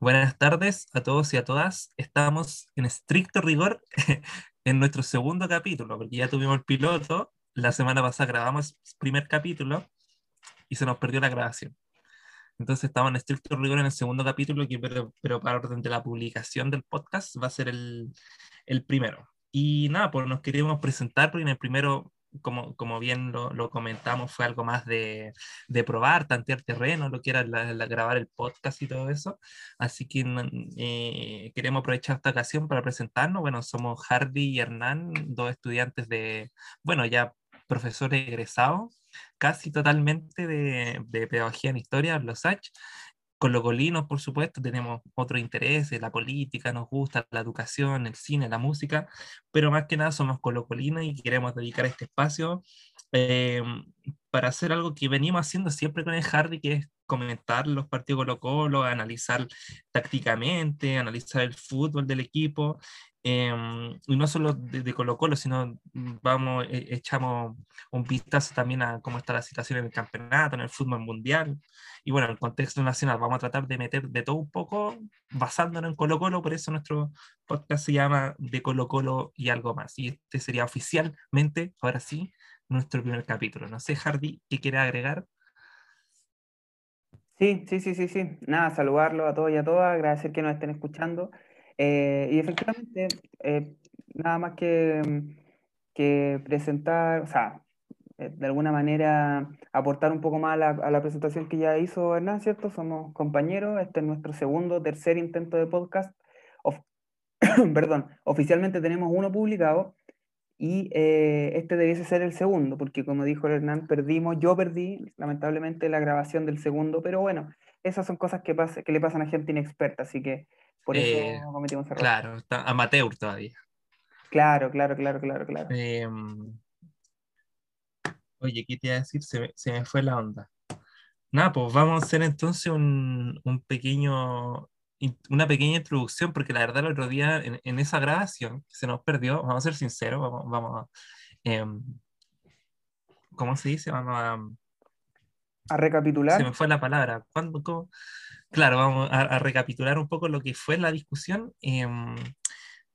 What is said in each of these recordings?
Buenas tardes a todos y a todas. Estamos en estricto rigor en nuestro segundo capítulo, porque ya tuvimos el piloto. La semana pasada grabamos el primer capítulo y se nos perdió la grabación. Entonces estamos en estricto rigor en el segundo capítulo, pero para orden de la publicación del podcast va a ser el, el primero. Y nada, pues nos queríamos presentar, porque en el primero como, como bien lo, lo, comentamos, fue algo más de, de probar, tantear terreno, lo que era la, la, grabar el podcast y todo eso. Así que eh, queremos aprovechar esta ocasión para presentarnos. Bueno, somos Hardy y Hernán, dos estudiantes de, bueno, ya profesores egresados, casi totalmente de, de pedagogía en historia, los H colocolinos, por supuesto, tenemos otros intereses, la política, nos gusta la educación, el cine, la música, pero más que nada somos colocolinos y queremos dedicar este espacio eh, para hacer algo que venimos haciendo siempre con el Hardy, que es comentar los partidos Colo Colo, analizar tácticamente, analizar el fútbol del equipo Em, y no solo de, Colo Colo, sino vamos, e, echamos un vistazo también a cómo está la situación en el campeonato, en el fútbol mundial. Y bueno, en el contexto nacional vamos a tratar de meter de todo un poco basándonos en Colo Colo, por eso nuestro podcast se llama De Colo Colo y algo más. Y este sería oficialmente, ahora sí, nuestro primer capítulo. No sé, Hardy, ¿qué quiere agregar? Sí, sí, sí, sí, sí. Nada, saludarlo a todos y a todas, agradecer que nos estén escuchando. Eh, y efectivamente, eh, nada más que, que, presentar, o sea, eh, de alguna manera aportar un poco más a la, presentación que ya hizo Hernán, ¿cierto? Somos compañeros, este es nuestro segundo, tercer intento de podcast. Perdón, oficialmente tenemos uno publicado y este debiese ser el segundo, porque como dijo Hernán, perdimos, yo perdí lamentablemente la grabación del segundo, pero bueno, esas son cosas que, que le pasan a gente inexperta, así que por eso eh, cometimos error. Claro, está amateur todavía. Claro, claro, claro, claro, claro. Em, oye, ¿qué te iba a decir? Se, se, me fue la onda. Nada, pues vamos a hacer entonces un, un, pequeño, una pequeña introducción, porque la verdad el otro día en, en esa grabación se nos perdió, vamos a ser sinceros, vamos, vamos a... Eh, ¿Cómo se dice? Vamos a... A recapitular. Se me fue la palabra. ¿Cuándo? Cómo? Claro, vamos a, recapitular un poco lo que fue la discusión. Em,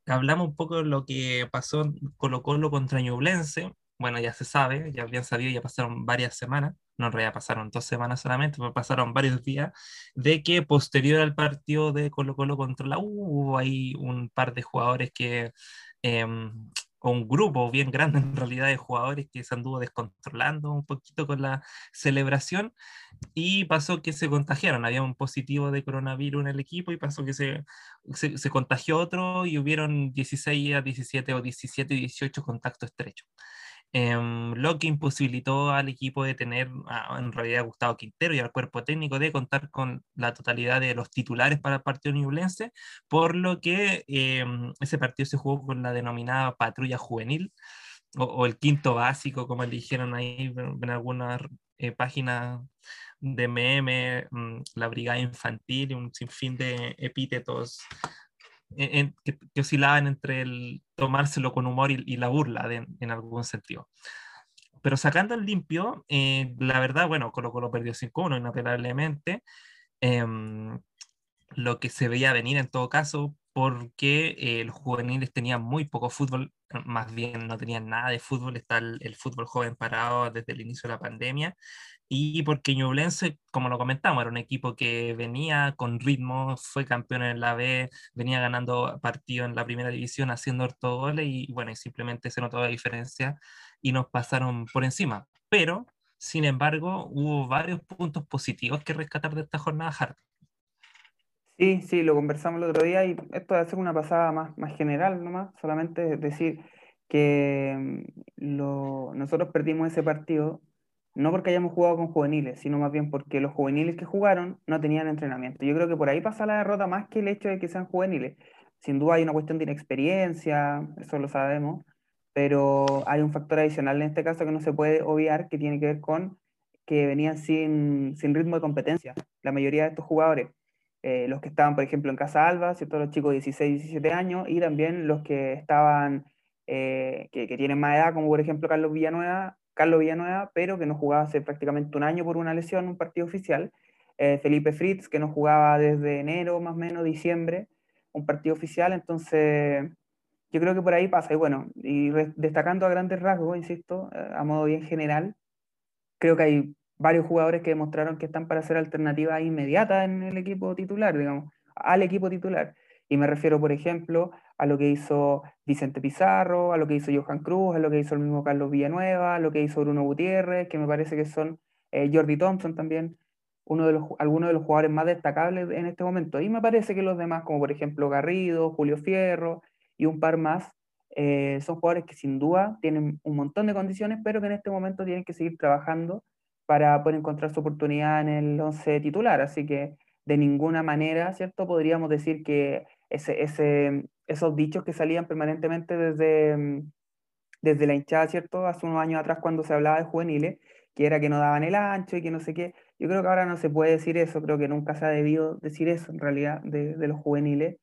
hablamos un poco de lo que pasó Colo Colo contra Ñublense. Bueno, ya se sabe, ya habían sabido, ya pasaron varias semanas, no en realidad pasaron dos semanas solamente, pero pasaron varios días, de que posterior al partido de Colo Colo contra la U, hubo ahí un par de jugadores que eh, un grupo bien grande en realidad de jugadores que se anduvo descontrolando un poquito con la celebración y pasó que se contagiaron. Había un positivo de coronavirus en el equipo y pasó que se, se, se contagió otro y hubieron 16 a 17 o 17 y 18 contactos estrechos. Em, lo que imposibilitó al equipo de tener en realidad a Gustavo Quintero y al cuerpo técnico de contar con la totalidad de los titulares para el partido newlense, por lo que em, ese partido se jugó con la denominada patrulla juvenil o, el quinto básico, como le dijeron ahí en algunas eh, páginas de meme, mm, la brigada infantil y un sinfín de epítetos que, oscilaban entre el tomárselo con humor y, la burla en algún sentido. Pero sacando el limpio, eh, la verdad, bueno, Colo Colo perdió 5-1 inapelablemente. Em, lo que se veía venir en todo caso, porque eh, los juveniles tenían muy poco fútbol, más bien no tenían nada de fútbol, está el, el fútbol joven parado desde el inicio de la pandemia, y porque Ñublense, como lo comentamos, era un equipo que venía con ritmo, fue campeón en la B, venía ganando partidos en la primera división, haciendo harto goles y bueno, y simplemente se notó la diferencia y nos pasaron por encima. Pero, sin embargo, hubo varios puntos positivos que rescatar de esta jornada hard. Sí, sí, lo conversamos el otro día y esto de ser una pasada más, más general nomás, solamente decir que mm, lo, nosotros perdimos ese partido no porque hayamos jugado con juveniles, sino más bien porque los juveniles que jugaron no tenían entrenamiento. Yo creo que por ahí pasa la derrota más que el hecho de que sean juveniles. Sin duda hay una cuestión de inexperiencia, eso lo sabemos, pero hay un factor adicional en este caso que no se puede obviar, que tiene que ver con que venían sin, sin ritmo de competencia, la mayoría de estos jugadores. Eh, los que estaban, por ejemplo, en Casa Alba, los chicos de 16, 17 años, y también los que estaban, eh, que, que, tienen más edad, como por ejemplo Carlos Villanueva, Carlos Villanueva, pero que no jugaba hace prácticamente un año por una lesión un partido oficial. eh, Felipe Fritz, que no jugaba desde enero, más o menos, diciembre, un partido oficial, entonces yo creo que por ahí pasa. Y bueno, y destacando a grandes rasgos, insisto, eh, a modo bien general, creo que hay varios jugadores que demostraron que están para ser alternativas inmediatas en el equipo titular, digamos, al equipo titular. Y me refiero, por ejemplo, a lo que hizo Vicente Pizarro, a lo que hizo Johan Cruz, a lo que hizo el mismo Carlos Villanueva, a lo que hizo Bruno Gutiérrez, que me parece que son eh, Jordi Thompson también, uno de los, algunos de los jugadores más destacables en este momento. Y me parece que los demás, como por ejemplo Garrido, Julio Fierro y un par más, eh, son jugadores que sin duda tienen un montón de condiciones, pero que en este momento tienen que seguir trabajando para poder encontrar su oportunidad en el 11 titular. Así que de ninguna manera, ¿cierto? Podríamos decir que ese, ese, esos dichos que salían permanentemente desde, mm, desde la hinchada, ¿cierto? Hace unos años atrás cuando se hablaba de juveniles, que era que no daban el ancho y que no sé qué. Yo creo que ahora no se puede decir eso, creo que nunca se ha debido decir eso en realidad de, de los juveniles,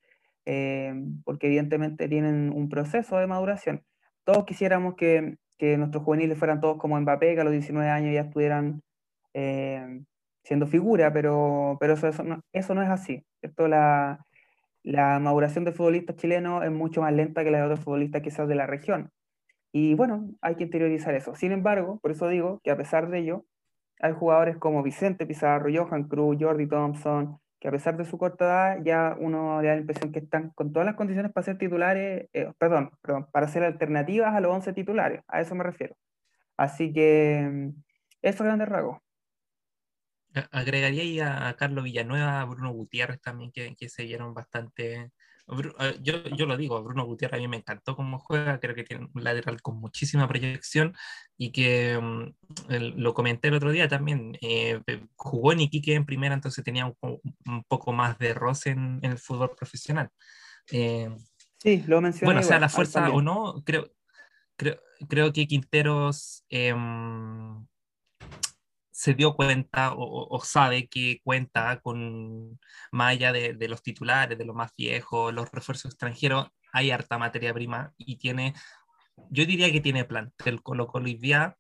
eh, porque evidentemente tienen un proceso de maduración. Todos quisiéramos que, que, nuestros juveniles fueran todos como Mbappé, que a los 19 años ya estuvieran eh, siendo figura, pero, pero eso, eso, no, eso no es así. ¿cierto? La, la maduración de futbolistas chilenos es mucho más lenta que la de otros futbolistas quizás de la región. Y bueno, hay que interiorizar eso. Sin embargo, por eso digo que a pesar de ello, hay jugadores como Vicente Pizarro, Johan Cruz, Jordi Thompson, que a pesar de su corta edad, ya uno le da la impresión que están con todas las condiciones para ser titulares, eh, perdón, para ser alternativas a los 11 titulares, a eso me refiero. Así que mm, eso es grande rasgos. Agregaría a Carlos Villanueva, a Bruno Gutiérrez también, que, que se vieron bastante. Yo, yo lo digo, Bruno Gutiérrez a mí me encantó cómo juega, creo que tiene un lateral con muchísima proyección y que mm, lo comenté el otro día también, eh, jugó en Iquique en primera, entonces tenía un, un poco más de roce en, en el fútbol profesional. Eh, sí, lo mencioné. Bueno, sea la fuerza o no, creo, creo, creo que Quinteros... Eh, se dio cuenta o, sabe que cuenta con, más allá de, los titulares, de los más viejos, los refuerzos extranjeros, hay harta materia prima y tiene yo diría que tiene plantel. Colo Colo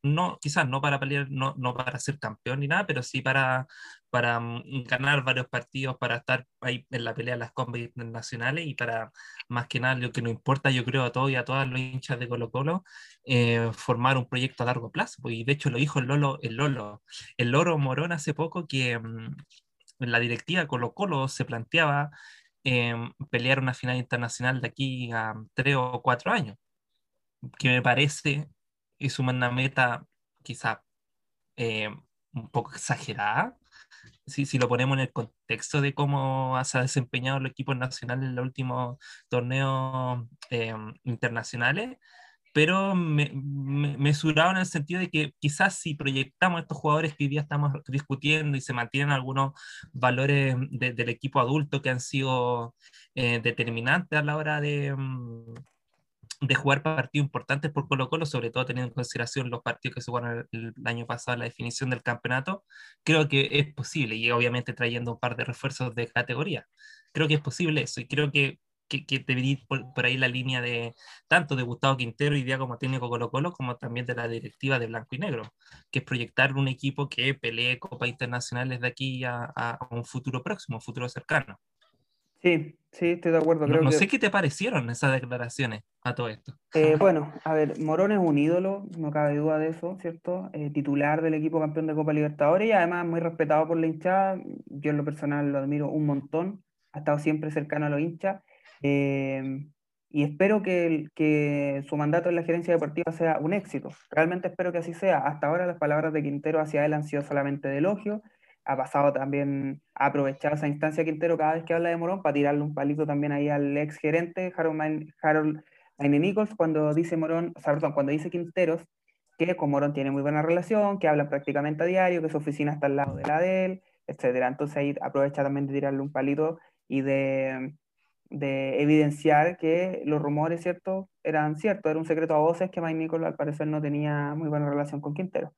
no, quizás no para pelear, no, no para ser campeón ni nada, pero sí para, para mm, ganar varios partidos, para estar ahí en la pelea de las combas internacionales y para, más que nada, lo que nos importa, yo creo, a todos y a todas los hinchas de Colo Colo, eh, formar un proyecto a largo plazo. Y de hecho lo dijo el Lolo, el Lolo, el Loro Morón hace poco que mm, en la directiva Colo Colo se planteaba eh, pelear una final internacional de aquí a tres o cuatro años que me parece es una meta quizá eh, un poco exagerada, si, si, lo ponemos en el contexto de cómo se ha desempeñado el equipo nacional en los últimos torneos eh, internacionales, pero me, me, mesurado en el sentido de que quizás si proyectamos estos jugadores que hoy día estamos discutiendo y se mantienen algunos valores de, del equipo adulto que han sido eh, determinantes a la hora de, mm, de jugar partidos importantes por Colo Colo, sobre todo teniendo en consideración los partidos que se jugaron el, año pasado, la definición del campeonato, creo que es posible, y obviamente trayendo un par de refuerzos de categoría. Creo que es posible eso, y creo que, que, que debería ir por, por, ahí la línea de tanto de Gustavo Quintero y día como técnico Colo Colo, como también de la directiva de Blanco y Negro, que es proyectar un equipo que pelee copas internacionales de aquí a, a un futuro próximo, un futuro cercano. Sí, sí, estoy de acuerdo. Creo no, no sé qué te parecieron esas declaraciones a todo esto. Eh, bueno, a ver, Morón es un ídolo, no cabe duda de eso, ¿cierto? Eh, titular del equipo campeón de Copa Libertadores y además muy respetado por la hinchada. Yo en lo personal lo admiro un montón, ha estado siempre cercano a los hinchas. Eh, y espero que, que su mandato en la gerencia deportiva sea un éxito. Realmente espero que así sea. Hasta ahora las palabras de Quintero hacia él han sido solamente de elogio ha pasado también a aprovechar esa instancia Quintero cada vez que habla de Morón para tirarle un palito también ahí al ex gerente Harold, Harold Nichols cuando dice Morón, o sea, perdón, cuando dice Quinteros que con Morón tiene muy buena relación, que hablan prácticamente a diario, que su oficina está al lado de la de él, etcétera. Entonces ahí aprovecha también de tirarle un palito y de, de evidenciar que los rumores, ¿cierto? Eran ciertos, era un secreto a voces que Mike Nichols al parecer no tenía muy buena relación con Quintero.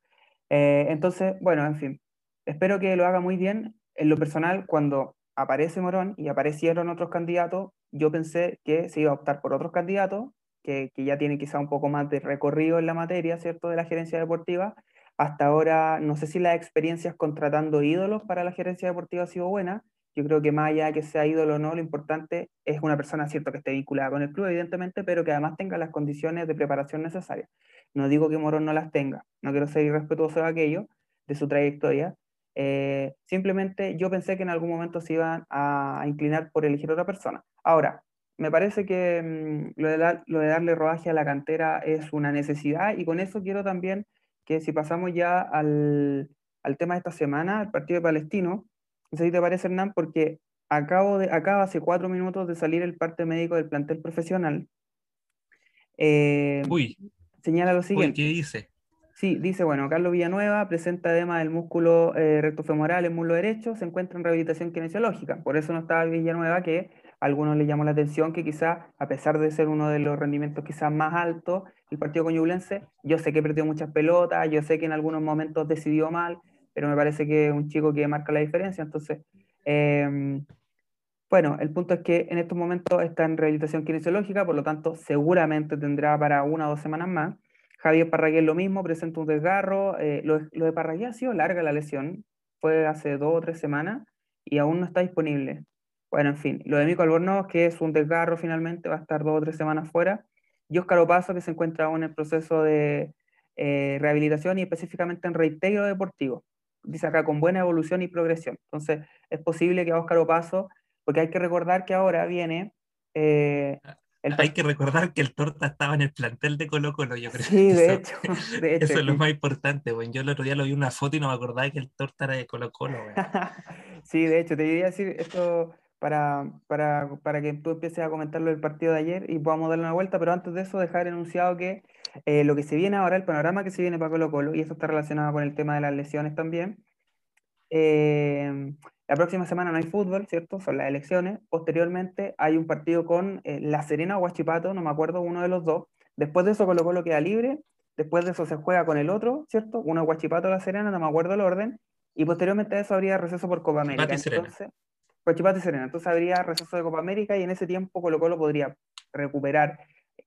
Eh, entonces, bueno, en fin, espero que lo haga muy bien. En lo personal, cuando aparece Morón y aparecieron otros candidatos, yo pensé que se iba a optar por otros candidatos, que, que ya tienen quizá un poco más de recorrido en la materia, ¿cierto?, de la gerencia deportiva, hasta ahora no sé si las experiencias contratando ídolos para la gerencia deportiva ha sido buena. Yo creo que más allá de que sea ídolo o no, lo importante es una persona, cierto, que esté vinculada con el club, evidentemente, pero que además tenga las condiciones de preparación necesarias. No digo que Morón no las tenga, no quiero ser irrespetuoso de aquello, de su trayectoria. Eh, simplemente yo pensé que en algún momento se iban a, inclinar por elegir otra persona. Ahora, me parece que mm, lo, de lo, de darle rodaje a la cantera es una necesidad y con eso quiero también que si pasamos ya al, al tema de esta semana, el partido de Palestino, no sé si te parece Hernán, porque acabo de, acaba hace cuatro minutos de salir el parte médico del plantel profesional. Eh, Uy. Señala lo siguiente. ¿qué dice? Sí, dice, bueno, Carlos Villanueva presenta edema del músculo eh, rectofemoral en muslo derecho, se encuentra en rehabilitación kinesiológica. Por eso no estaba Villanueva, que a algunos le llamó la atención que quizá, a pesar de ser uno de los rendimientos quizás más altos, el partido coñublense, yo sé que perdió muchas pelotas, yo sé que en algunos momentos decidió mal, pero me parece que es un chico que marca la diferencia. Entonces, em, bueno, el punto es que en estos momentos está en rehabilitación kinesiológica, por lo tanto, seguramente tendrá para una o dos semanas más. Javier Parragués lo mismo, presenta un desgarro. Eh, lo, de Parragués ha sido larga la lesión, fue hace dos o tres semanas y aún no está disponible. Bueno, en fin, lo de Mico Albornoz, que es un desgarro finalmente, va a estar dos o tres semanas fuera. Y Óscar Opaso, que se encuentra aún en el proceso de eh, rehabilitación y específicamente en reintegro deportivo dice acá, con buena evolución y progresión. Entonces, es posible que a Óscar Opaso, porque hay que recordar que ahora viene... Eh, hay que recordar que el Torta estaba en el plantel de Colo Colo, yo creo. Sí, de, hecho, Eso es lo más importante, bueno. Yo el otro día lo vi una foto y no me acordaba que el Torta era de Colo Colo, sí, de hecho, te quería decir esto para, para, para, que tú empieces a comentarlo del partido de ayer y podamos darle una vuelta, pero antes de eso dejar enunciado que eh, lo que se viene ahora, el panorama que se viene para Colo Colo, y eso está relacionado con el tema de las lesiones también. Eh, la próxima semana no hay fútbol, ¿cierto? Son las elecciones. Posteriormente hay un partido con eh, La Serena o Huachipato, no me acuerdo, uno de los dos. Después de eso Colo Colo queda libre. Después de eso se juega con el otro, ¿cierto? Uno Huachipato o La Serena, no me acuerdo el orden. Y posteriormente a eso habría receso por Copa América. Entonces, Huachipato y Serena. Entonces habría receso de Copa América y en ese tiempo Colo Colo podría recuperar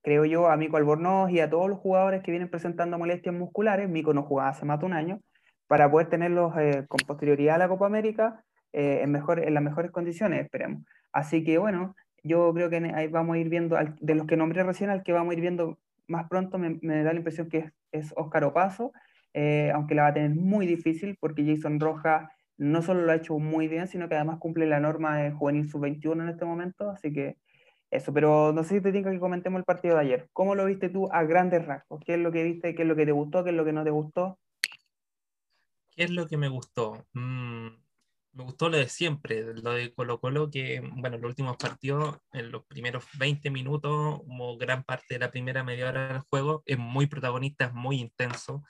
creo yo, a Mico Albornoz y a todos los jugadores que vienen presentando molestias musculares, Mico no jugaba hace más de un año, para poder tenerlos eh, con posterioridad a la Copa América eh, en, mejor, en las mejores condiciones, esperemos. Así que bueno, yo creo que ahí vamos a ir viendo, de los que nombré recién, al que vamos a ir viendo más pronto, me, da la impresión que es, Óscar Opaso, eh, aunque la va a tener muy difícil porque Jason Rojas no solo lo ha hecho muy bien, sino que además cumple la norma de juvenil sub-21 en este momento, así que eso, pero no sé si te tengo que comentemos el partido de ayer. ¿Cómo lo viste tú a grandes rasgos? ¿Qué es lo que viste? ¿Qué es lo que te gustó? ¿Qué es lo que no te gustó? ¿Qué es lo que me gustó? Mm, me gustó lo de siempre, lo de Colo Colo, que, bueno, los últimos partidos, en los primeros 20 minutos, como gran parte de la primera media hora del juego, es muy protagonista, es muy intenso.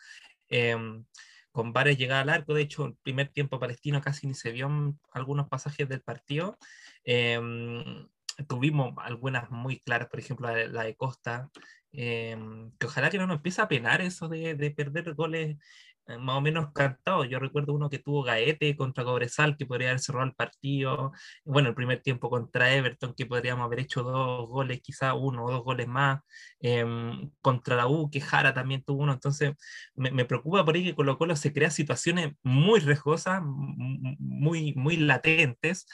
Em, con varias llegadas al arco, de hecho, el primer tiempo palestino casi ni se vio en algunos pasajes del partido. Em, tuvimos algunas muy claras, por ejemplo, la de, Costa, em, que ojalá que no nos empiece a penar eso de, de perder goles eh, más o menos cantados. Yo recuerdo uno que tuvo Gaete contra Cobresal, que podría haber cerrado el partido. Bueno, el primer tiempo contra Everton, que podríamos haber hecho dos goles, quizá uno o dos goles más. Em, contra la U, que Jara también tuvo uno. Entonces, me, me, preocupa por ahí que Colo Colo se crea situaciones muy riesgosas, muy, muy latentes,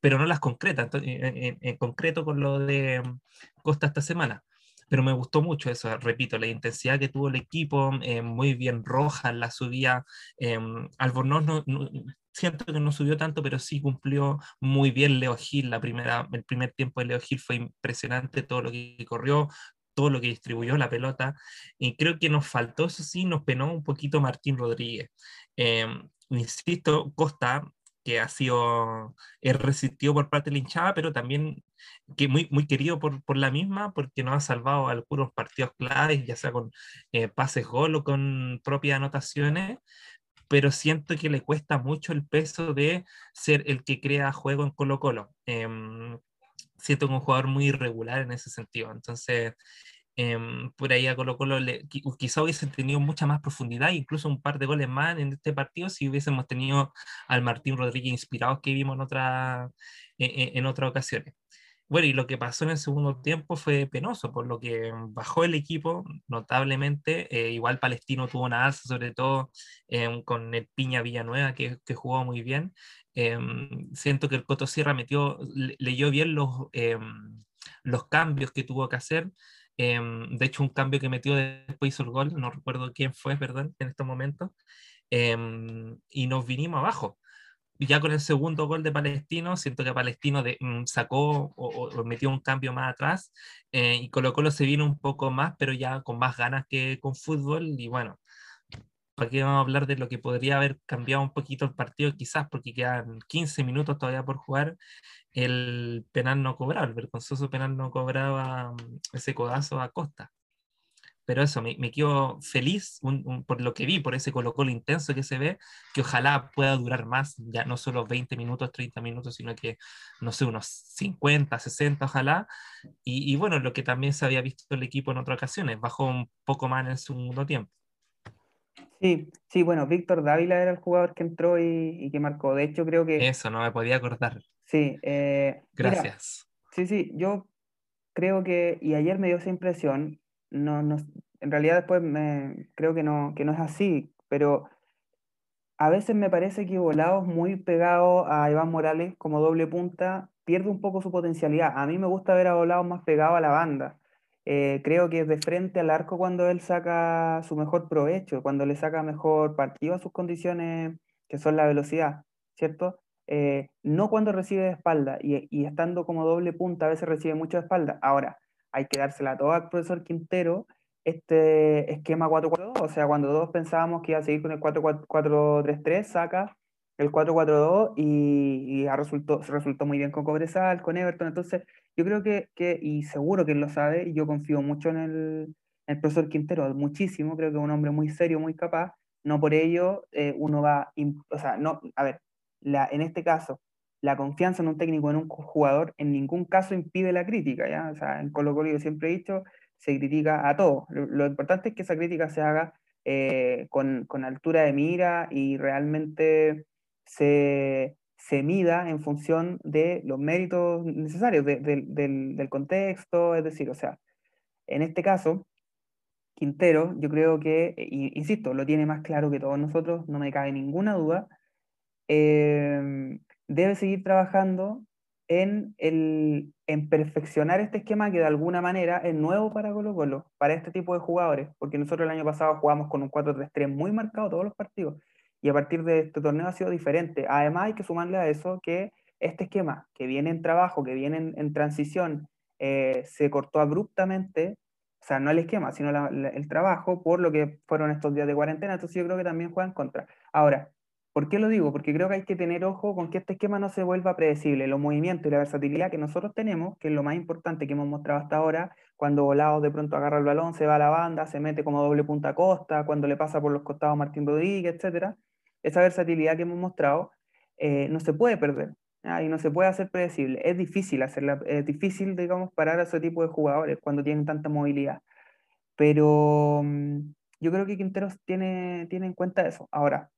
pero no las concretas, en, concreto con lo de mm, Costa esta semana. Pero me gustó mucho eso, repito, la intensidad que tuvo el equipo, eh, muy bien roja en la subida. Eh, Albornoz no, siento que no subió tanto, pero sí cumplió muy bien Leo Gil. La primera, el primer tiempo de Leo Gil fue impresionante, todo lo que corrió, todo lo que distribuyó la pelota. Y creo que nos faltó, eso sí, nos penó un poquito Martín Rodríguez. Eh, insisto, Costa que ha sido es resistido por parte de la hinchada, pero también que muy, muy querido por, por la misma, porque nos ha salvado algunos partidos claves, ya sea con eh, pases gol o con propias anotaciones, pero siento que le cuesta mucho el peso de ser el que crea juego en Colo Colo. Em, siento que un jugador muy irregular en ese sentido, entonces Em, por ahí a Colo Colo quizá hubiesen tenido mucha más profundidad, incluso un par de goles más en este partido si hubiésemos tenido al Martín Rodríguez inspirados que vimos en, otra, en, otras ocasiones. Bueno, y lo que pasó en el segundo tiempo fue penoso, por lo que bajó el equipo notablemente. Eh, igual Palestino tuvo una alza, sobre todo eh, con el Piña Villanueva, que, que jugó muy bien. Em, siento que el Coto Sierra metió, leyó bien los, em, los cambios que tuvo que hacer. De hecho, un cambio que metió después hizo el gol, no recuerdo quién fue, ¿verdad? En estos momentos. y nos vinimos abajo ya con el segundo gol de Palestino, siento que Palestino de, mm, sacó o, metió un cambio más atrás eh, y Colo Colo se vino un poco más, pero ya con más ganas que con fútbol. Y bueno, ¿para qué vamos a hablar de lo que podría haber cambiado un poquito el partido? Quizás porque quedan 15 minutos todavía por jugar. El penal no cobraba, el vergonzoso penal no cobraba mm, ese codazo a Costa pero eso, me, me quedo feliz por lo que vi, por ese Colo Colo intenso que se ve, que ojalá pueda durar más, ya no solo 20 minutos, 30 minutos, sino que, no sé, unos 50, 60, ojalá. Y, y bueno, lo que también se había visto el equipo en otras ocasiones, bajó un poco más en el segundo tiempo. Sí, sí, bueno, Víctor Dávila era el jugador que entró y, y, que marcó. De hecho, creo que... Eso, no me podía acordar. Sí, eh, gracias. sí, sí, yo creo que, y ayer me dio esa impresión, no, no, en realidad después me, creo que no, que no es así, pero a veces me parece que Volados muy pegado a Iván Morales como doble punta pierde un poco su potencialidad. A mí me gusta ver a Volados más pegado a la banda. Eh, creo que es de frente al arco cuando él saca su mejor provecho, cuando le saca mejor partido a sus condiciones, que son la velocidad, ¿cierto? Eh, no cuando recibe de espalda y, y, estando como doble punta a veces recibe mucho de espalda. Ahora, hay que dársela toda al profesor Quintero este esquema 4-4-2, o sea, cuando todos pensábamos que iba a seguir con el 4-4-3-3, saca el 4-4-2 y, y resultó, resultó muy bien con Cobresal, con Everton, entonces yo creo que, que, y seguro que él lo sabe, y yo confío mucho en el, en el profesor Quintero, muchísimo, creo que es un hombre muy serio, muy capaz, no por ello eh, uno va, o sea, no, a ver, la, en este caso, la confianza en un técnico, en un jugador, en ningún caso impide la crítica, ¿ya? O sea, en Colo Colo yo siempre he dicho, se critica a todos. Lo, importante es que esa crítica se haga eh, con, con, altura de mira y realmente se, se, mida en función de los méritos necesarios de, de, del, del contexto, es decir, o sea, en este caso, Quintero, yo creo que, insisto, lo tiene más claro que todos nosotros, no me cabe ninguna duda, eh, debe seguir trabajando en, el, en perfeccionar este esquema que de alguna manera es nuevo para Colo Colo, para este tipo de jugadores, porque nosotros el año pasado jugamos con un 4-3-3 muy marcado todos los partidos, y a partir de este torneo ha sido diferente. Además hay que sumarle a eso que este esquema, que viene en trabajo, que viene en, transición, eh, se cortó abruptamente, o sea, no el esquema, sino el trabajo, por lo que fueron estos días de cuarentena, entonces yo creo que también juegan contra. Ahora, ¿Por qué lo digo? Porque creo que hay que tener ojo con que este esquema no se vuelva predecible. Los movimientos y la versatilidad que nosotros tenemos, que es lo más importante que hemos mostrado hasta ahora, cuando Volados de pronto agarra el balón, se va a la banda, se mete como doble punta a costa, cuando le pasa por los costados Martín Rodríguez, etc. Esa versatilidad que hemos mostrado eh, no se puede perder y no se puede hacer predecible. Es difícil hacerla, es difícil, digamos, parar a ese tipo de jugadores cuando tienen tanta movilidad. Pero mm, yo creo que Quinteros tiene, tiene en cuenta eso. Ahora,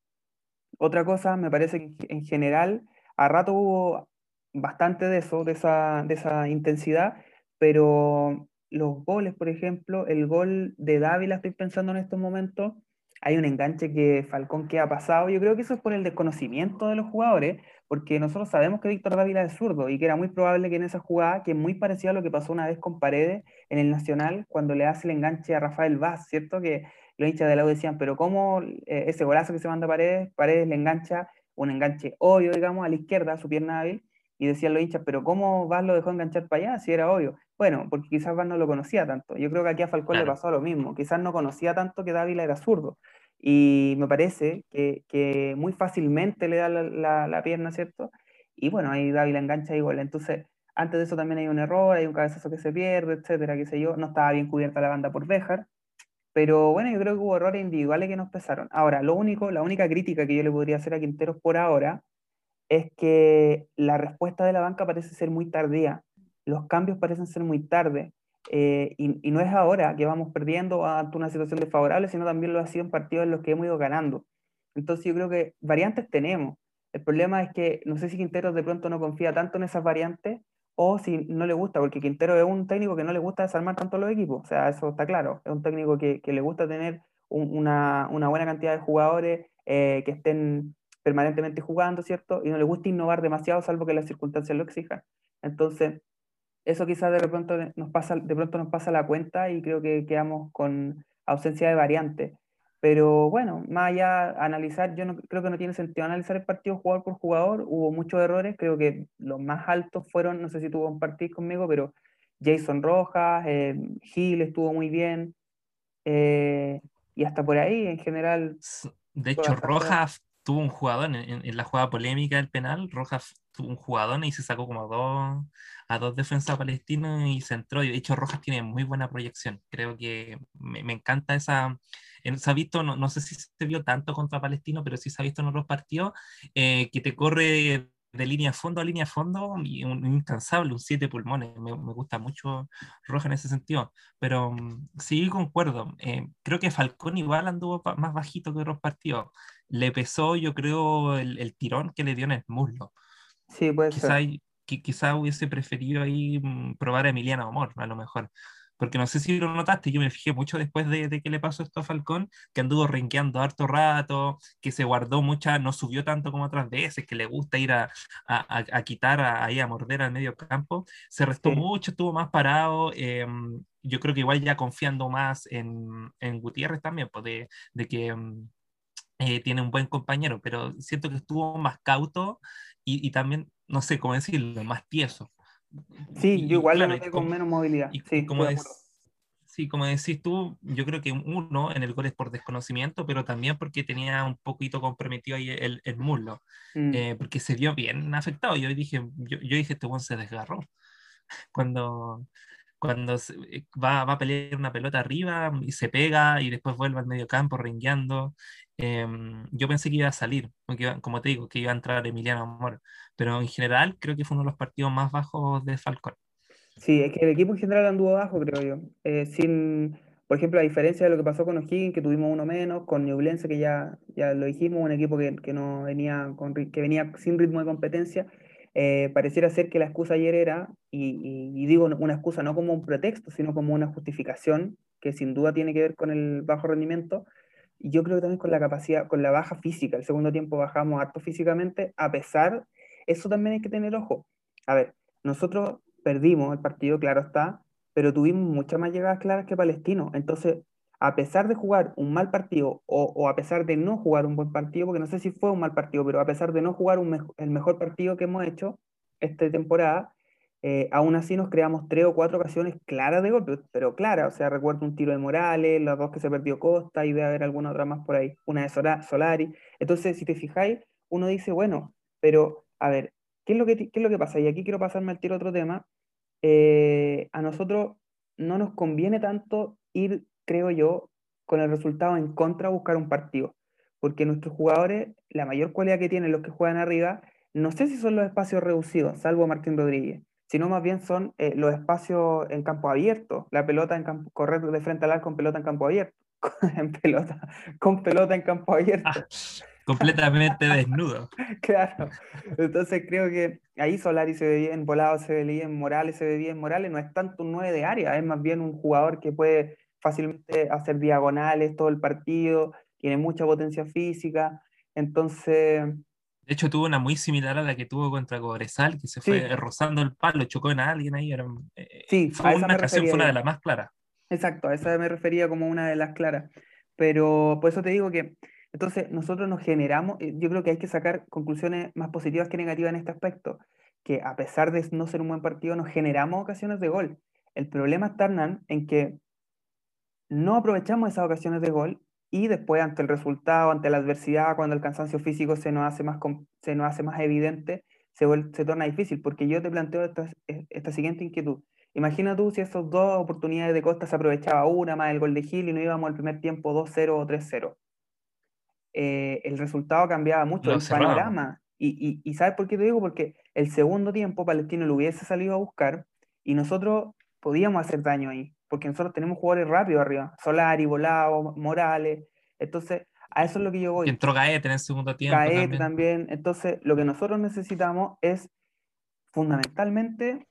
otra cosa, me parece que en general, a rato hubo bastante de eso, de esa, intensidad, pero los goles, por ejemplo, el gol de Dávila, estoy pensando en estos momentos, hay un enganche que Falcón que ha pasado, yo creo que eso es por el desconocimiento de los jugadores, porque nosotros sabemos que Víctor Dávila es zurdo y que era muy probable que en esa jugada, que es muy parecida a lo que pasó una vez con Paredes en el Nacional, cuando le hace el enganche a Rafael Vaz, ¿cierto? Que los hinchas de la U decían, pero ¿cómo eh, ese golazo que se manda a Paredes, Paredes le engancha un enganche obvio, digamos, a la izquierda, a su pierna hábil, y decían los hinchas, pero ¿cómo Vaz lo dejó enganchar para allá si era obvio? Bueno, porque quizás Vaz no lo conocía tanto. Yo creo que aquí a Falcón le pasó lo mismo. Quizás no conocía tanto que Dávila era zurdo. Y me parece que, que muy fácilmente le da la, la, pierna, ¿cierto? Y bueno, ahí Dávila engancha y gol. Entonces, antes de eso también hay un error, hay un cabezazo que se pierde, etcétera, qué sé yo. No estaba bien cubierta la banda por Béjar. Pero bueno, yo creo que hubo errores individuales que nos pesaron. Ahora, lo único, la única crítica que yo le podría hacer a Quinteros por ahora es que la respuesta de la banca parece ser muy tardía. Los cambios parecen ser muy tarde. Eh, y, no es ahora que vamos perdiendo ante una situación desfavorable, sino también lo ha sido en partidos en los que hemos ido ganando. Entonces yo creo que variantes tenemos. El problema es que no sé si Quinteros de pronto no confía tanto en esas variantes o si no le gusta, porque Quintero es un técnico que no le gusta desarmar tanto los equipos, o sea, eso está claro, es un técnico que, le gusta tener una, buena cantidad de jugadores eh, que estén permanentemente jugando, ¿cierto? Y no le gusta innovar demasiado, salvo que las circunstancias lo exijan. Entonces, eso quizás de pronto nos pasa, de nos pasa la cuenta y creo que quedamos con ausencia de variantes. Pero bueno, más allá de analizar, yo no, creo que no tiene sentido analizar el partido jugador por jugador. Hubo muchos errores, creo que los más altos fueron, no sé si tú compartís conmigo, pero Jason Rojas, eh, Gil estuvo muy bien, eh, y hasta por ahí en general. De hecho, Rojas tuvo un jugador en, la jugada polémica del penal, Rojas tuvo un jugador y se sacó como dos, a dos defensas palestinos y se entró. De hecho, Rojas tiene muy buena proyección. Creo que me, me encanta esa, se ha visto, no, no, sé si se vio tanto contra Palestino, pero sí se ha visto en otros partidos, eh, que te corre de línea a fondo a línea a fondo y un, incansable, un siete pulmones. Me, me, gusta mucho Roja en ese sentido. Pero mm, sí, concuerdo. Eh, creo que Falcón igual anduvo más bajito que otros partidos. Le pesó, yo creo, el, el tirón que le dio en el muslo. Sí, puede quizá, ser. Quizá hubiese preferido ahí mm, probar a Emiliano Amor, a lo mejor porque no sé si lo notaste, yo me fijé mucho después de, de que le pasó esto a Falcón, que anduvo renqueando harto rato, que se guardó mucha, no subió tanto como otras veces, que le gusta ir a, a, a quitar ahí a morder al medio campo, se restó mucho, estuvo más parado. Em, yo creo que igual ya confiando más en, en Gutiérrez también, pues de, de que em, eh, tiene un buen compañero, pero siento que estuvo más cauto y, y también, no sé cómo decirlo, más tieso. Sí, yo igual lo noté con menos movilidad. sí, como sí, como decís tú, yo creo que uno en el gol es por desconocimiento, pero también porque tenía un poquito comprometido ahí el, el muslo, mm. eh, porque se vio bien afectado. Yo dije, yo, yo dije, este buen se desgarró. Cuando, cuando eh, va, va, a pelear una pelota arriba y se pega y después vuelve al medio campo rengueando. Em, yo pensé que iba a salir, como te digo, que iba a entrar Emiliano Amor, pero en general creo que fue uno de los partidos más bajos de Falcón. Sí, es que el equipo en general anduvo bajo, creo yo. Eh, sin, por ejemplo, a diferencia de lo que pasó con O'Higgins, que tuvimos uno menos, con Ñublense, que ya, ya lo dijimos, un equipo que, que no venía con, que venía sin ritmo de competencia, eh, pareciera ser que la excusa ayer era, y, digo una excusa no como un pretexto, sino como una justificación, que sin duda tiene que ver con el bajo rendimiento, y yo creo que también con la capacidad, con la baja física. El segundo tiempo bajamos harto físicamente, a pesar, eso también hay que tener ojo. A ver, nosotros perdimos el partido, claro está, pero tuvimos muchas más llegadas claras que Palestino. Entonces, a pesar de jugar un mal partido o, a pesar de no jugar un buen partido, porque no sé si fue un mal partido, pero a pesar de no jugar el mejor partido que hemos hecho esta temporada, eh, aún así nos creamos tres o cuatro ocasiones claras de golpe, pero claras, o sea, recuerdo un tiro de Morales, las dos que se perdió Costa y debe haber alguna otra más por ahí, una de Solari. Entonces, si te fijáis, uno dice, bueno, pero a ver, ¿qué es lo que, qué es lo que pasa? Y aquí quiero pasarme al tiro otro tema. Eh, a nosotros no nos conviene tanto ir creo yo, con el resultado en contra buscar un partido. Porque nuestros jugadores, la mayor cualidad que tienen los que juegan arriba, no sé si son los espacios reducidos, salvo Martín Rodríguez, sino más bien son eh, los espacios en campo abierto, la pelota en campo, correr de frente al arco con pelota en campo abierto, en pelota, con pelota en campo abierto. Ah, completamente desnudo. claro. Entonces creo que ahí Solari se ve bien, Volado se ve bien, Morales se ve bien. Morales no es tanto un 9 de área, es más bien un jugador que puede fácilmente hacer diagonales todo el partido, tiene mucha potencia física, entonces... De hecho, tuvo una muy similar a la que tuvo contra Cobresal, que se fue rozando el palo, chocó en alguien ahí. Era, eh, sí, fue una ocasión, fue una de las más claras. Exacto, a esa me refería como una de las claras. Pero por eso te digo que, entonces, nosotros nos generamos, eh, yo creo que hay que sacar conclusiones más positivas que negativas en este aspecto, que a pesar de no ser un buen partido, nos generamos ocasiones de gol. El problema está, Hernán, en que no aprovechamos esas ocasiones de gol y después ante el resultado, ante la adversidad, cuando el cansancio físico se nos hace más, se nos hace más evidente, se, se torna difícil, porque yo te planteo esta, esta siguiente inquietud. Imagina tú si esas dos oportunidades de Costa se aprovechaba una más el gol de Gil y no íbamos al primer tiempo 2-0 o 3-0. Eh, el resultado cambiaba mucho, el panorama. Y, y, ¿sabes por qué te digo? Porque el segundo tiempo Palestino lo hubiese salido a buscar y nosotros podíamos hacer daño ahí porque nosotros tenemos jugadores rápidos arriba, Solari, Volado, Morales, entonces a eso es lo que yo voy. Y entró Gaete en el segundo tiempo. Gaete también. entonces lo que nosotros necesitamos es fundamentalmente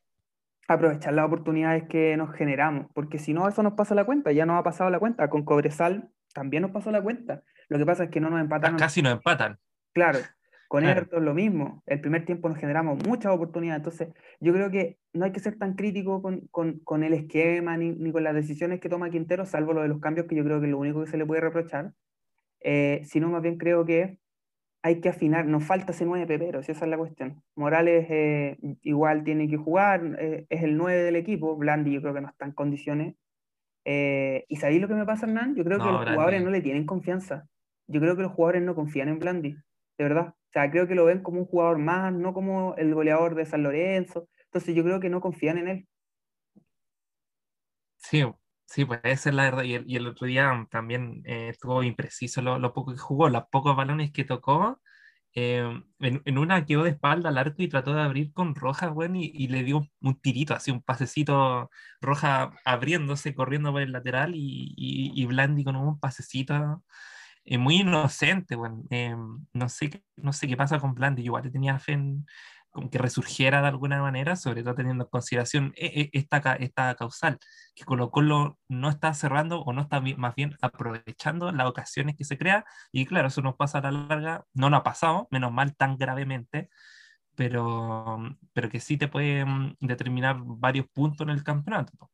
aprovechar las oportunidades que nos generamos, porque si no, eso nos pasa la cuenta, ya nos ha pasado la cuenta, con Cobresal también nos pasó la cuenta, lo que pasa es que no nos empataron. Casi nos empatan. Claro, con claro. Everton lo mismo, el primer tiempo nos generamos muchas oportunidades, entonces yo creo que no hay que ser tan crítico con, con, con el esquema ni, ni, con las decisiones que toma Quintero, salvo lo de los cambios, que yo creo que es lo único que se le puede reprochar, eh, sino más bien creo que hay que afinar, nos falta ese 9 pepero, si esa es la cuestión. Morales eh, igual tiene que jugar, eh, es el 9 del equipo, Blandi yo creo que no está en condiciones. Eh, ¿Y sabéis lo que me pasa, Hernán? Yo creo no, que los Blandi. jugadores no le tienen confianza. Yo creo que los jugadores no confían en Blandi, de verdad. O sea, creo que lo ven como un jugador más, no como el goleador de San Lorenzo. Entonces yo creo que no confían en él. Sí, Sí, pues esa es la verdad. Y el, y el otro día también eh, estuvo impreciso lo, lo, poco que jugó, los pocos balones que tocó. Eh, en, en, una quedó de espalda al arco y trató de abrir con Roja, bueno, y, y, le dio un, un, tirito, así un pasecito Roja abriéndose, corriendo por el lateral y, y, Blandi con un pasecito eh, muy inocente, bueno. no, sé, no sé qué pasa con Blandi, yo igual te tenía fe en, como que resurgiera de alguna manera, sobre todo teniendo en consideración esta, esta causal, que Colo Colo no está cerrando o no está más bien aprovechando las ocasiones que se crea, y claro, eso nos pasa a la larga, no nos ha pasado, menos mal tan gravemente, pero, pero que sí te puede determinar varios puntos en el campeonato.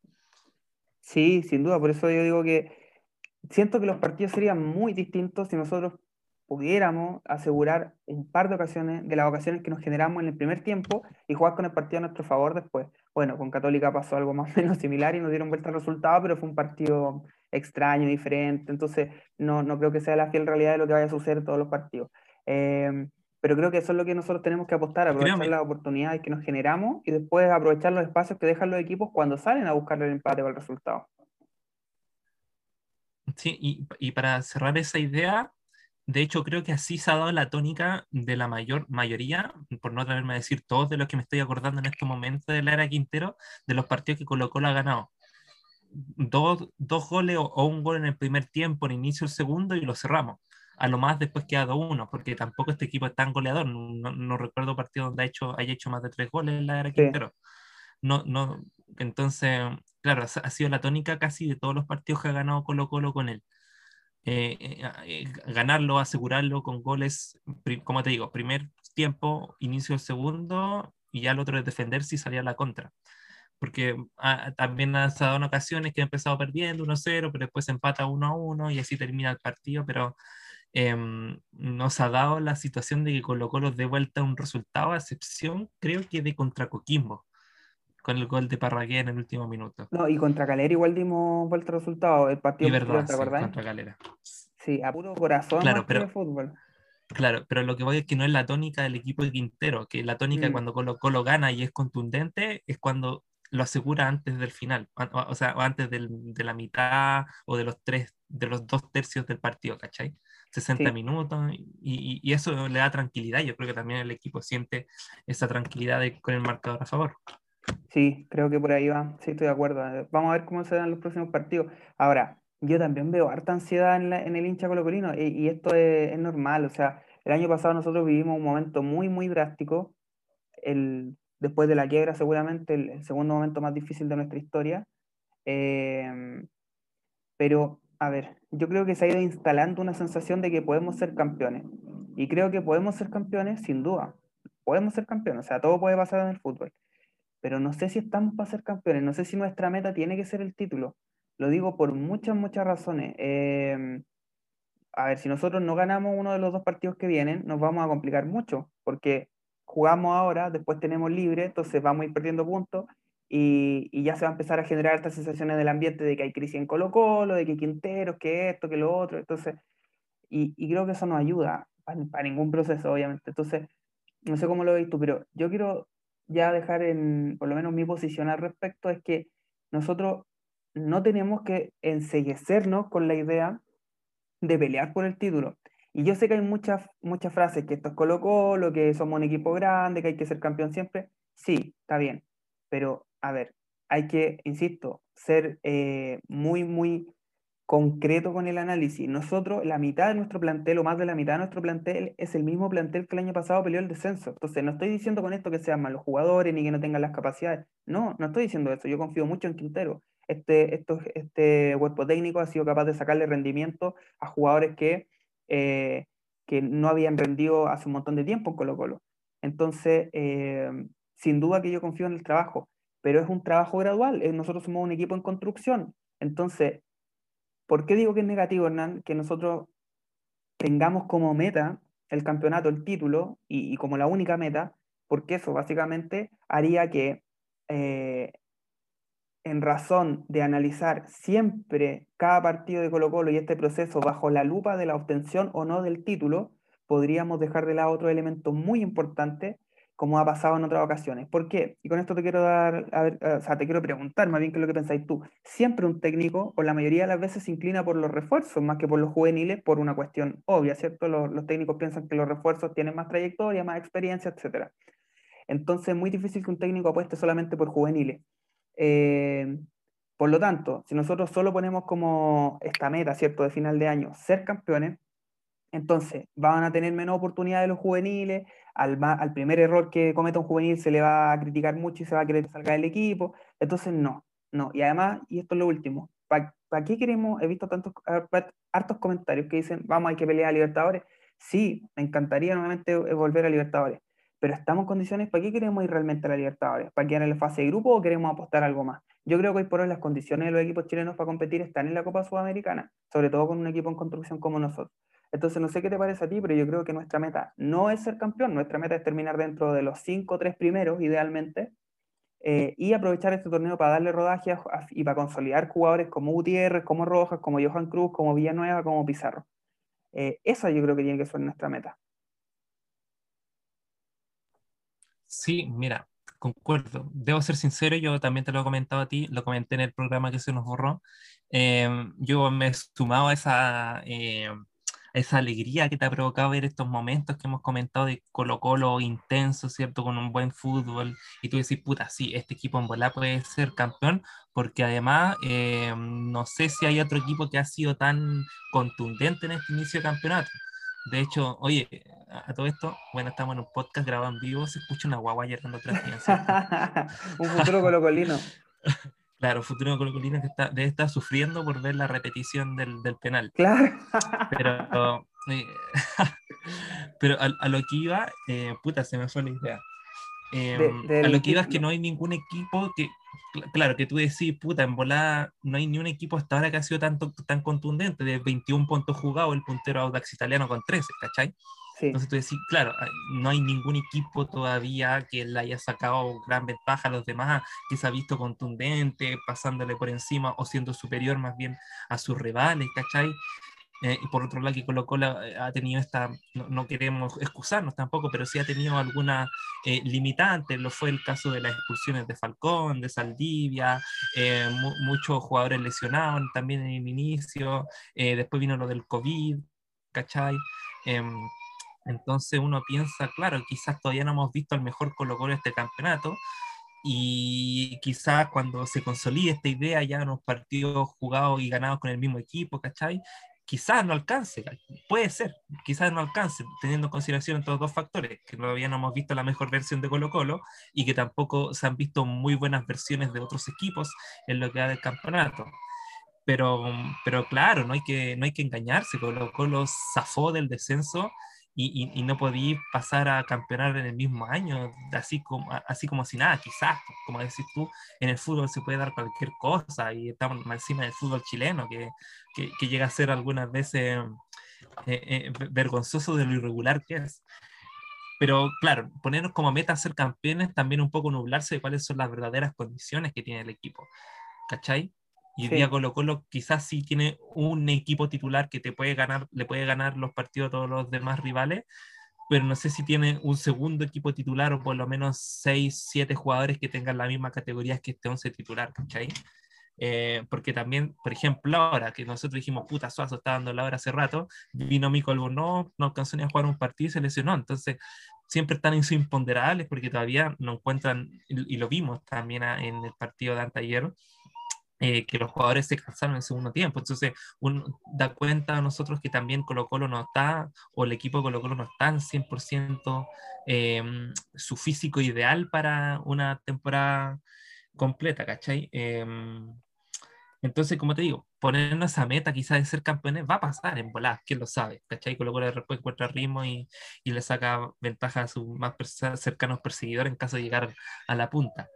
Sí, sin duda, por eso yo digo que siento que los partidos serían muy distintos si nosotros pudiéramos asegurar un par de ocasiones, de las ocasiones que nos generamos en el primer tiempo y jugar con el partido a nuestro favor después. Bueno, con Católica pasó algo más o menos similar y nos dieron vuelta al resultado, pero fue un partido extraño, diferente, entonces no, no creo que sea la fiel realidad de lo que vaya a suceder en todos los partidos. Eh, pero creo que eso es lo que nosotros tenemos que apostar, aprovechar Créame. las oportunidades que nos generamos y después aprovechar los espacios que dejan los equipos cuando salen a buscar el empate o el resultado. Sí, y, y para cerrar esa idea, de hecho, creo que así se ha dado la tónica de la mayor mayoría, por no atreverme a decir todos de los que me estoy acordando en este momento de la era Quintero, de los partidos que Colo Colo ha ganado. Dos, dos goles o, o, un gol en el primer tiempo, en inicio del segundo, y lo cerramos. A lo más después queda uno, porque tampoco este equipo es tan goleador. No, no recuerdo partido donde ha hecho, haya hecho más de tres goles en la era Quintero. Sí. No, no, entonces, claro, ha sido la tónica casi de todos los partidos que ha ganado Colo Colo con él. Eh, eh, ganarlo, asegurarlo con goles, como te digo, primer tiempo, inicio del segundo, y ya el otro es defender si salía a la contra. Porque ah, también ha dado en ocasiones que ha empezado perdiendo 1-0, pero después empata 1-1 y así termina el partido, pero eh, nos ha dado la situación de que Colo Colo de vuelta un resultado, a excepción creo que de contra Coquimbo con el gol de Parragué en el último minuto. No, y contra Calera igual dimos vuelta al resultado, el partido verdad, ¿te sí, contra Calera. Sí, a puro corazón claro, pero, de fútbol. Claro, pero lo que voy es que no es la tónica del equipo de Quintero, que la tónica mm. cuando Colo Colo gana y es contundente es cuando lo asegura antes del final, o sea, antes del, de la mitad o de los tres, de los dos tercios del partido, ¿cachai? 60 sí. minutos y, y, eso le da tranquilidad. Yo creo que también el equipo siente esa tranquilidad de, con el marcador a favor. Sí, creo que por ahí va. Sí, estoy de acuerdo. Vamos a ver cómo se dan los próximos partidos. Ahora, yo también veo harta ansiedad en, la, en el hincha colocolino y, y esto es, es, normal. O sea, el año pasado nosotros vivimos un momento muy, muy drástico. El, después de la quiebra, seguramente el, el segundo momento más difícil de nuestra historia. Eh, pero, a ver, yo creo que se ha ido instalando una sensación de que podemos ser campeones. Y creo que podemos ser campeones, sin duda. Podemos ser campeones. O sea, todo puede pasar en el fútbol pero no sé si estamos para ser campeones, no sé si nuestra meta tiene que ser el título. Lo digo por muchas, muchas razones. Eh, a ver, si nosotros no ganamos uno de los dos partidos que vienen, nos vamos a complicar mucho, porque jugamos ahora, después tenemos libre, entonces vamos a ir perdiendo puntos y, ya se va a empezar a generar estas sensaciones del ambiente de que hay crisis en Colo Colo, de que Quinteros, que esto, que lo otro, entonces, y, y creo que eso no ayuda para, para ningún proceso, obviamente. Entonces, no sé cómo lo veis tú, pero yo quiero ya dejar en, por lo menos mi posición al respecto, es que nosotros no tenemos que enseguecernos con la idea de pelear por el título. Y yo sé que hay muchas, muchas frases, que esto es Colo Colo, que somos un equipo grande, que hay que ser campeón siempre. Sí, está bien. Pero, a ver, hay que, insisto, ser eh, muy, muy concreto con el análisis. Nosotros, la mitad de nuestro plantel, o más de la mitad de nuestro plantel, es el mismo plantel que el año pasado peleó el descenso. Entonces, no estoy diciendo con esto que sean malos jugadores ni que no tengan las capacidades. No, no estoy diciendo eso. Yo confío mucho en Quintero. Este, esto, este cuerpo técnico ha sido capaz de sacarle rendimiento a jugadores que, eh, que no habían rendido hace un montón de tiempo en Colo Colo. Entonces, eh, sin duda que yo confío en el trabajo, pero es un trabajo gradual. Eh, nosotros somos un equipo en construcción. Entonces, ¿por qué digo que es negativo, Hernán, que nosotros tengamos como meta el campeonato, el título, y, como la única meta? Porque eso básicamente haría que, eh, en razón de analizar siempre cada partido de Colo Colo y este proceso bajo la lupa de la obtención o no del título, podríamos dejar de lado otro elemento muy importante como ha pasado en otras ocasiones. ¿Por qué? Y con esto te quiero dar, a ver, o sea, te quiero preguntar más bien qué lo que pensáis tú. Siempre un técnico, o la mayoría de las veces, se inclina por los refuerzos más que por los juveniles, por una cuestión obvia, ¿cierto? Los, los técnicos piensan que los refuerzos tienen más trayectoria, más experiencia, etc. Entonces es muy difícil que un técnico apueste solamente por juveniles. Eh, por lo tanto, si nosotros solo ponemos como esta meta, ¿cierto?, de final de año, ser campeones, entonces van a tener menos oportunidades los juveniles, al, primer error que cometa un juvenil se le va a criticar mucho y se va a querer salgar del equipo. Entonces, no, no. Y además, y esto es lo último, ¿para qué queremos? He visto tantos hartos comentarios que dicen, vamos, hay que pelear a Libertadores. Sí, me encantaría nuevamente volver a Libertadores, pero estamos en condiciones, ¿para qué queremos ir realmente a la Libertadores? ¿Para quedar en la fase de grupo o queremos apostar algo más? Yo creo que hoy por hoy las condiciones de los equipos chilenos para competir están en la Copa Sudamericana, sobre todo con un equipo en construcción como nosotros. Entonces, no sé qué te parece a ti, pero yo creo que nuestra meta no es ser campeón, nuestra meta es terminar dentro de los cinco o tres primeros, idealmente, eh, y aprovechar este torneo para darle rodaje y para consolidar jugadores como Gutiérrez, como Rojas, como Johan Cruz, como Villanueva, como Pizarro. Eh, esa yo creo que tiene que ser nuestra meta. Sí, mira, concuerdo. Debo ser sincero, yo también te lo he comentado a ti, lo comenté en el programa que se nos borró. Eh, yo me he sumado a esa esa alegría que te ha provocado ver estos momentos que hemos comentado de Colo Colo intenso, ¿cierto? Con un buen fútbol, y tú decís, puta, sí, este equipo en bola puede ser campeón, porque además eh, no sé si hay otro equipo que ha sido tan contundente en este inicio de campeonato. De hecho, oye, a, todo esto, bueno, estamos en un podcast grabado en vivo, se escucha una guagua llorando atrás. un futuro colocolino. Claro, futuro colocolino que está, debe estar sufriendo por ver la repetición del, del penal. Claro. Pero, eh, pero a, lo que iba, eh, puta, se me fue la idea. Em, a lo que iba es que no hay ningún equipo que, claro, que tú decís, puta, en volada no hay ni un equipo hasta ahora que ha sido tanto, tan contundente, de 21 puntos jugados, el puntero Audax italiano con 13, ¿cachai? Entonces tú decís, claro, no hay ningún equipo todavía que le haya sacado gran ventaja a los demás, que se ha visto contundente, pasándole por encima o siendo superior más bien a sus rivales, ¿cachai? Eh, y por otro lado, que Colo Colo eh, ha tenido esta, no, queremos excusarnos tampoco, pero sí ha tenido alguna eh, limitante, lo fue el caso de las expulsiones de Falcón, de Saldivia, muchos jugadores lesionados también en el inicio, después vino lo del COVID, ¿cachai? Entonces uno piensa, claro, quizás todavía no hemos visto el mejor Colo Colo de este campeonato y quizás cuando se consolide esta idea ya en los partidos jugados y ganados con el mismo equipo, ¿cachai? Quizás no alcance, puede ser, quizás no alcance, teniendo en consideración estos dos factores, que todavía no hemos visto la mejor versión de Colo Colo y que tampoco se han visto muy buenas versiones de otros equipos en lo que da del campeonato pero, pero claro, no hay que, no hay que engañarse, Colo Colo zafó del descenso y, y, no podí pasar a campeonar en el mismo año, así como, así como si nada, quizás, como decís tú, en el fútbol se puede dar cualquier cosa y estamos encima del fútbol chileno, que, que, que llega a ser algunas veces eh, eh, vergonzoso de lo irregular que es. Pero claro, ponernos como meta ser campeones también un poco nublarse de cuáles son las verdaderas condiciones que tiene el equipo. ¿Cachai? Y el día Colo Colo quizás sí tiene un equipo titular que te puede ganar, le puede ganar los partidos a todos los demás rivales, pero no sé si tiene un segundo equipo titular o por lo menos 6, 7 jugadores que tengan la misma categoría que este 11 titular, ¿cachai? Eh, porque también, por ejemplo, ahora que nosotros dijimos, puta, Suazo está dando la hora hace rato, vino Mico Albornoz, no alcanzó ni a jugar un partido y se lesionó. Entonces, siempre están en sus imponderables porque todavía no encuentran, y, lo vimos también en el partido de anteayer, eh, que los jugadores se cansaron en el segundo tiempo. Entonces, uno da cuenta a nosotros que también Colo Colo no está, o el equipo de Colo Colo no está en 100% em, su físico ideal para una temporada completa, ¿cachai? Em, entonces, como te digo, ponernos esa meta quizás de ser campeones va a pasar en volar, quién lo sabe, ¿cachai? Colo Colo después encuentra ritmo y, y le saca ventaja a sus más cercanos perseguidores en caso de llegar a la punta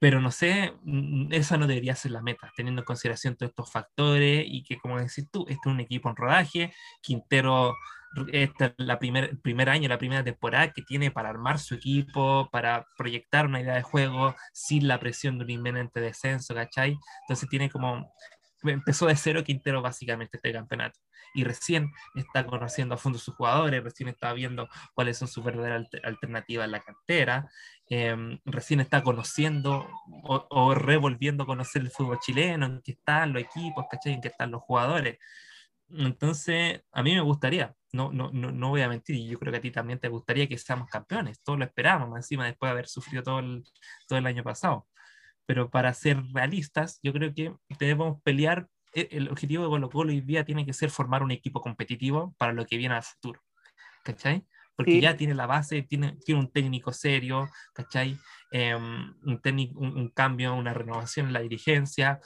pero no sé, mm, esa no debería ser la meta, teniendo en consideración todos estos factores y que, como decís tú, este es un equipo en rodaje, Quintero, este es la primer, primer año, la primera temporada que tiene para armar su equipo, para proyectar una idea de juego sin la presión de un inminente descenso, ¿cachai? Entonces tiene como, empezó de cero Quintero básicamente este campeonato y recién está conociendo a fondo sus jugadores, recién está viendo cuáles son sus verdaderas alternativas en la cantera, em, recién está conociendo o, revolviendo a conocer el fútbol chileno, en qué están los equipos, ¿cachai? En qué están los jugadores. Entonces, a mí me gustaría, no, no, no, no, voy a mentir, y yo creo que a ti también te gustaría que seamos campeones, todos lo esperamos, encima después de haber sufrido todo el, todo el año pasado. Pero para ser realistas, yo creo que debemos pelear el objetivo de Colo Colo hoy día tiene que ser formar un equipo competitivo para lo que viene al futuro. ¿Cachai? Porque ya tiene la base, tiene, tiene un técnico serio, ¿cachai? Em, un, técnico, un, cambio, una renovación en la dirigencia.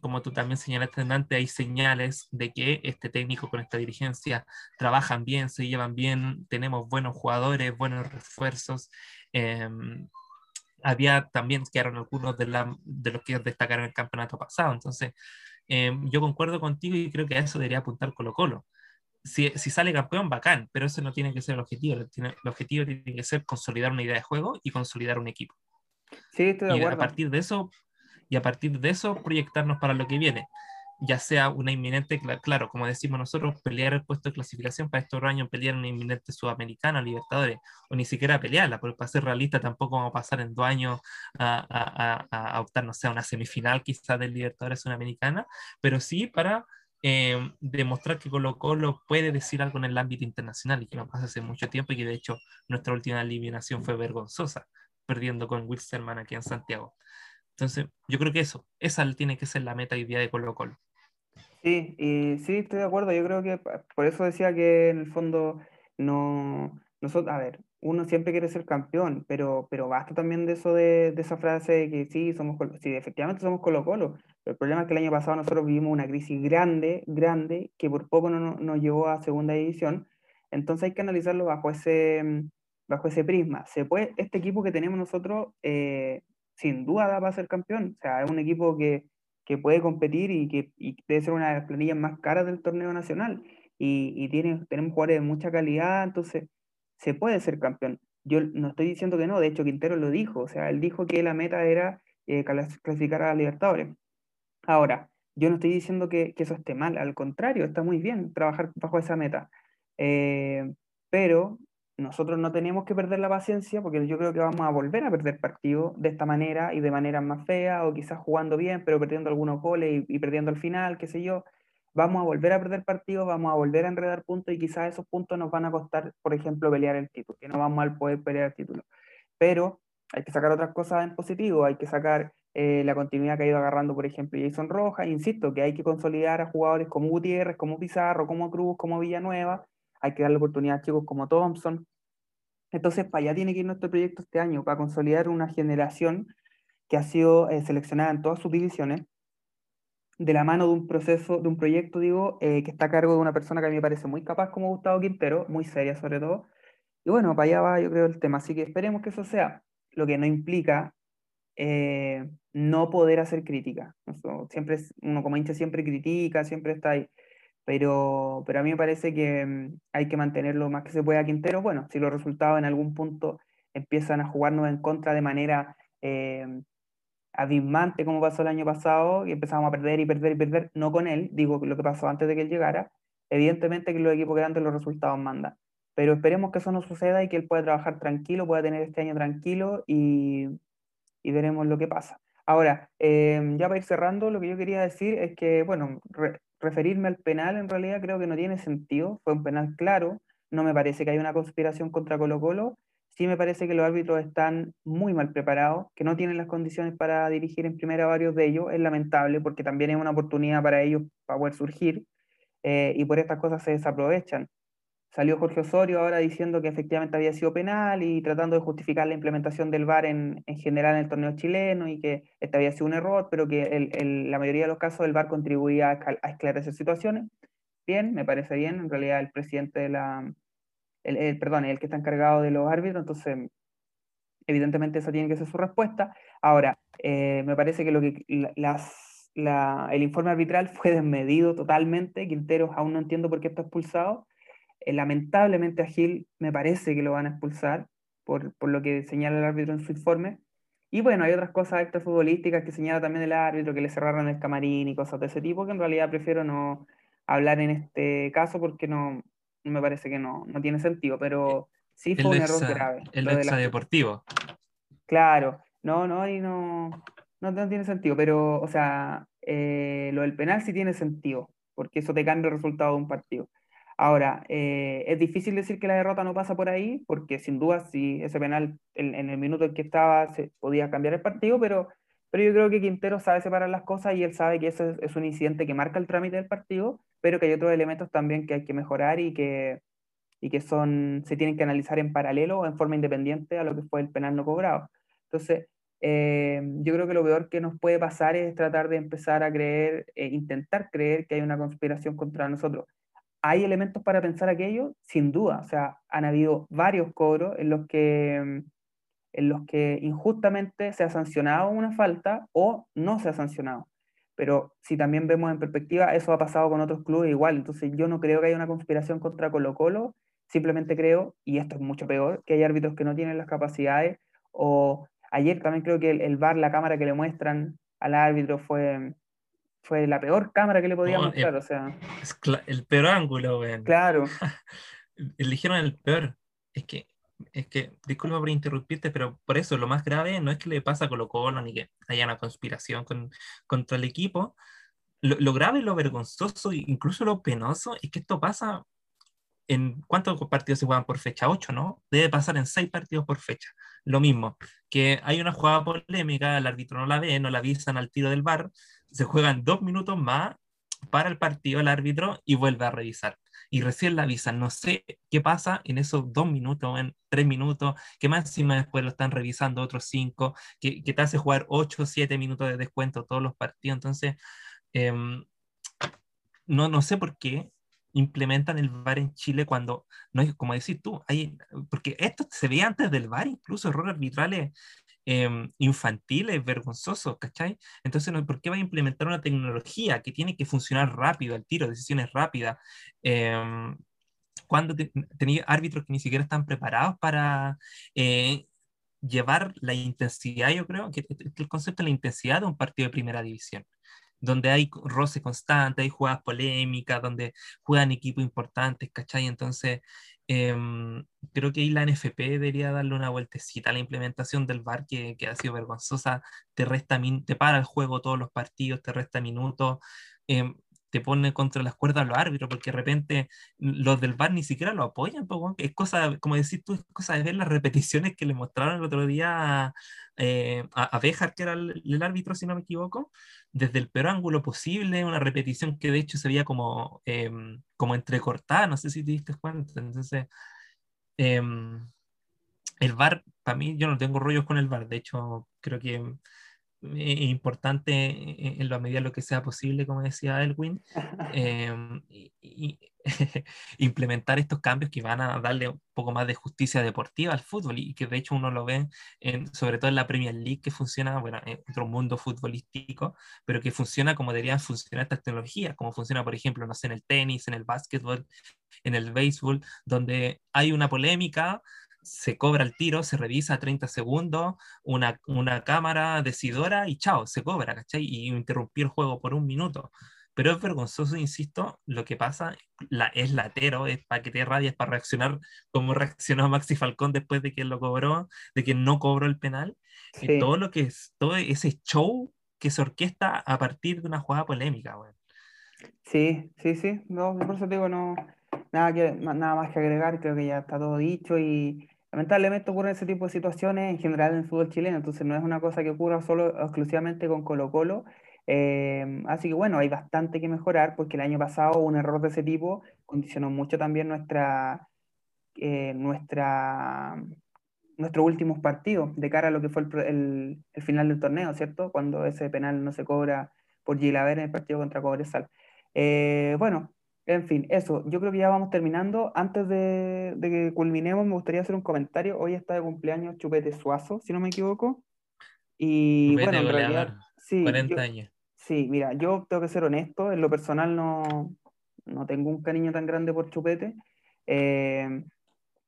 Como tú también señalaste antes, hay señales de que este técnico con esta dirigencia trabajan bien, se llevan bien, tenemos buenos jugadores, buenos refuerzos. Em, había también quedaron algunos de, la, de los que destacaron el campeonato pasado. Entonces, Em, yo concuerdo contigo y creo que a eso debería apuntar Colo Colo. Si, si, sale campeón, bacán, pero eso no tiene que ser el objetivo. El, objetivo tiene que ser consolidar una idea de juego y consolidar un equipo. Sí, estoy de y acuerdo. A partir de eso, y a partir de eso proyectarnos para lo que viene ya sea una inminente, claro, como decimos nosotros, pelear el puesto de clasificación para estos años, pelear una inminente sudamericana, Libertadores, o ni siquiera pelearla, porque para ser realista tampoco vamos a pasar en dos años a, a, a, optar, no sé, a una semifinal quizás del Libertadores Sudamericana, pero sí para eh, demostrar que Colo Colo puede decir algo en el ámbito internacional y que no pasa hace mucho tiempo y que de hecho nuestra última eliminación fue vergonzosa, perdiendo con Wilstermann aquí en Santiago. Entonces, yo creo que eso, esa tiene que ser la meta y día de Colo Colo. Sí, sí, estoy de acuerdo. Yo creo que por eso decía que en el fondo no, nosotros, a ver, uno siempre quiere ser campeón, pero, pero basta también de eso de, esa frase de que sí, somos, sí, efectivamente somos Colo Colo. El problema es que el año pasado nosotros vivimos una crisis grande, grande, que por poco no, nos llevó a segunda división. Entonces hay que analizarlo bajo ese, bajo ese prisma. Se puede, este equipo que tenemos nosotros eh, sin duda da para ser campeón. O sea, es un equipo que, que puede competir y que y debe ser una de las planillas más caras del torneo nacional. Y, y tiene, tenemos jugadores de mucha calidad, entonces se puede ser campeón. Yo no estoy diciendo que no, de hecho Quintero lo dijo, o sea, él dijo que la meta era eh, clasificar a la Libertadores. Ahora, yo no estoy diciendo que, que, eso esté mal, al contrario, está muy bien trabajar bajo esa meta. Eh, pero nosotros no tenemos que perder la paciencia porque yo creo que vamos a volver a perder partidos de esta manera y de manera más fea o quizás jugando bien pero perdiendo algunos goles y, perdiendo al final, qué sé yo. Vamos a volver a perder partidos, vamos a volver a enredar puntos y quizás esos puntos nos van a costar, por ejemplo, pelear el título, que no vamos a poder pelear el título. Pero hay que sacar otras cosas en positivo, hay que sacar eh, la continuidad que ha ido agarrando, por ejemplo, Jason Rojas, insisto, que hay que consolidar a jugadores como Gutiérrez, como Pizarro, como Cruz, como Villanueva, hay que darle oportunidad a chicos como Thompson. Entonces, para allá tiene que ir nuestro proyecto este año, para consolidar una generación que ha sido eh, seleccionada en todas sus divisiones, de la mano de un proceso, de un proyecto, digo, eh, que está a cargo de una persona que a mí me parece muy capaz como Gustavo Quintero, muy seria sobre todo. Y bueno, para allá va yo creo el tema, así que esperemos que eso sea, lo que no implica eh, no poder hacer crítica. siempre uno como hincha siempre critica, siempre está ahí pero, pero a mí me parece que mm, hay que mantenerlo lo más que se pueda Quintero. Bueno, si los resultados en algún punto empiezan a jugarnos en contra de manera eh, abismante, como pasó el año pasado, y empezamos a perder y perder y perder, no con él, digo lo que pasó antes de que él llegara, evidentemente que los equipos grandes los resultados mandan. Pero esperemos que eso no suceda y que él pueda trabajar tranquilo, pueda tener este año tranquilo y, y veremos lo que pasa. Ahora, eh, ya para ir cerrando, lo que yo quería decir es que, bueno, referirme al penal en realidad creo que no tiene sentido, fue un penal claro, no me parece que haya una conspiración contra Colo Colo, sí me parece que los árbitros están muy mal preparados, que no tienen las condiciones para dirigir en primera varios de ellos. Es lamentable porque también es una oportunidad para ellos para poder surgir eh, y por estas cosas se desaprovechan. Salió Jorge Osorio ahora diciendo que efectivamente había sido penal y tratando de justificar la implementación del VAR en, en general en el torneo chileno y que este había sido un error, pero que el, el, la mayoría de los casos el VAR contribuía a, a esclarecer situaciones. Bien, me parece bien. En realidad el presidente de la, el, el, perdón, el que está encargado de los árbitros, entonces evidentemente esa tiene que ser su respuesta. Ahora, eh, me parece que, lo que las, la, el informe arbitral fue desmedido totalmente, Quinteros aún no entiendo por qué está expulsado, eh, lamentablemente a Gil me parece que lo van a expulsar por, por, lo que señala el árbitro en su informe. Y bueno, hay otras cosas extrafutbolísticas que señala también el árbitro, que le cerraron el camarín y cosas de ese tipo, que en realidad prefiero no hablar en este caso porque no, me parece que no, no tiene sentido, pero sí fue un error grave. El extradeportivo. Claro, no, no, y no, no, no, tiene sentido, pero, o sea, eh, lo del penal sí tiene sentido, porque eso te cambia el resultado de un partido. Ahora, eh, es difícil decir que la derrota no pasa por ahí, porque sin duda si ese penal en, en, el minuto en que estaba se podía cambiar el partido, pero, pero yo creo que Quintero sabe separar las cosas y él sabe que eso es, es un incidente que marca el trámite del partido pero que hay otros elementos también que hay que mejorar y que, y que son, se tienen que analizar en paralelo o en forma independiente a lo que fue el penal no cobrado. Entonces, eh, yo creo que lo peor que nos puede pasar es tratar de empezar a creer, eh, intentar creer que hay una conspiración contra nosotros. ¿Hay elementos para pensar aquello? Sin duda. O sea, han habido varios cobros en los que, en los que injustamente se ha sancionado una falta o no se ha sancionado pero si también vemos en perspectiva, eso ha pasado con otros clubes igual, entonces yo no creo que haya una conspiración contra Colo Colo, simplemente creo, y esto es mucho peor, que hay árbitros que no tienen las capacidades, o ayer también creo que el, el VAR, la cámara que le muestran al árbitro fue, fue la peor cámara que le podían no, mostrar, el, o sea... Es el peor ángulo, weón. Claro. Eligieron el peor. Es que es que, disculpa por interrumpirte, pero por eso lo más grave no es que le pasa a Colo Colo ni que haya una conspiración con, contra el equipo. Lo, lo, grave, lo vergonzoso, incluso lo penoso, es que esto pasa en cuántos partidos se juegan por fecha, ocho, ¿no? Debe pasar en seis partidos por fecha. Lo mismo, que hay una jugada polémica, el árbitro no la ve, no la avisan al tiro del bar, se juegan dos minutos más para el partido el árbitro y vuelve a revisar y recién la avisan. No sé qué pasa en esos dos minutos, en tres minutos, que más encima después lo están revisando otros cinco, que, que te hace jugar ocho siete minutos de descuento todos los partidos. Entonces, eh, no, no sé por qué implementan el VAR en Chile cuando, no es como decir tú, hay, porque esto se veía antes del VAR, incluso errores arbitrales eh, infantiles, vergonzosos, ¿cachai? Entonces, ¿por qué va a implementar una tecnología que tiene que funcionar rápido, al tiro, decisiones rápidas? Eh, cuando te, tenía árbitros que ni siquiera están preparados para eh, llevar la intensidad, yo creo que el concepto de la intensidad de un partido de primera división donde hay roce constante, hay jugadas polémicas, donde juegan equipos importantes, ¿cachai? Entonces, eh, creo que ahí la NFP debería darle una vueltecita a la implementación del VAR, que, que ha sido vergonzosa, te, resta, te para el juego todos los partidos, te resta minutos. Eh, te pone contra las cuerdas los árbitros, porque de repente los del VAR ni siquiera lo apoyan, pues, es cosa, como decís tú, es cosa de ver las repeticiones que le mostraron el otro día eh, a, a Bejar, que era el, el, árbitro, si no me equivoco, desde el peor ángulo posible, una repetición que de hecho se veía como, eh, como entrecortada, no sé si te diste cuenta, entonces... Eh, el VAR, para mí, yo no tengo rollos con el VAR, de hecho, creo que importante en la medida de lo que sea posible, como decía Elwin, eh, y, y implementar estos cambios que van a darle un poco más de justicia deportiva al fútbol y que de hecho uno lo ve en, sobre todo en la Premier League que funciona, bueno, en otro mundo futbolístico, pero que funciona como deberían funcionar estas tecnologías, como funciona por ejemplo, no sé, en el tenis, en el básquetbol, en el béisbol, donde hay una polémica, se cobra el tiro, se revisa 30 segundos, una, una cámara decidora y chao, se cobra, ¿cachai? Y interrumpir el juego por un minuto. Pero es vergonzoso, insisto, lo que pasa la, es latero, es para que te radies, para reaccionar como reaccionó Maxi Falcón después de que lo cobró, de que no cobró el penal. Sí. Y todo lo que es, todo ese show que se orquesta a partir de una jugada polémica, güey. Sí, sí, sí, no, por eso digo, no, nada, que, nada más que agregar, creo que ya está todo dicho y lamentablemente ocurren ese tipo de situaciones en general en el fútbol chileno, entonces no es una cosa que ocurra solo exclusivamente con Colo Colo. Eh, así que bueno, hay bastante que mejorar porque el año pasado un error de ese tipo condicionó mucho también nuestra, eh, nuestra, nuestros últimos partidos de cara a lo que fue el, el, final del torneo, ¿cierto? Cuando ese penal no se cobra por Gilaver en el partido contra Cobresal. Eh, bueno, en fin, eso, yo creo que ya vamos terminando. Antes de, que culminemos, me gustaría hacer un comentario. Hoy está de cumpleaños Chupete Suazo, si no me equivoco. Y bueno, en realidad, sí, 40 años. Sí, mira, yo tengo que ser honesto, en lo personal no, no tengo un cariño tan grande por Chupete. Eh,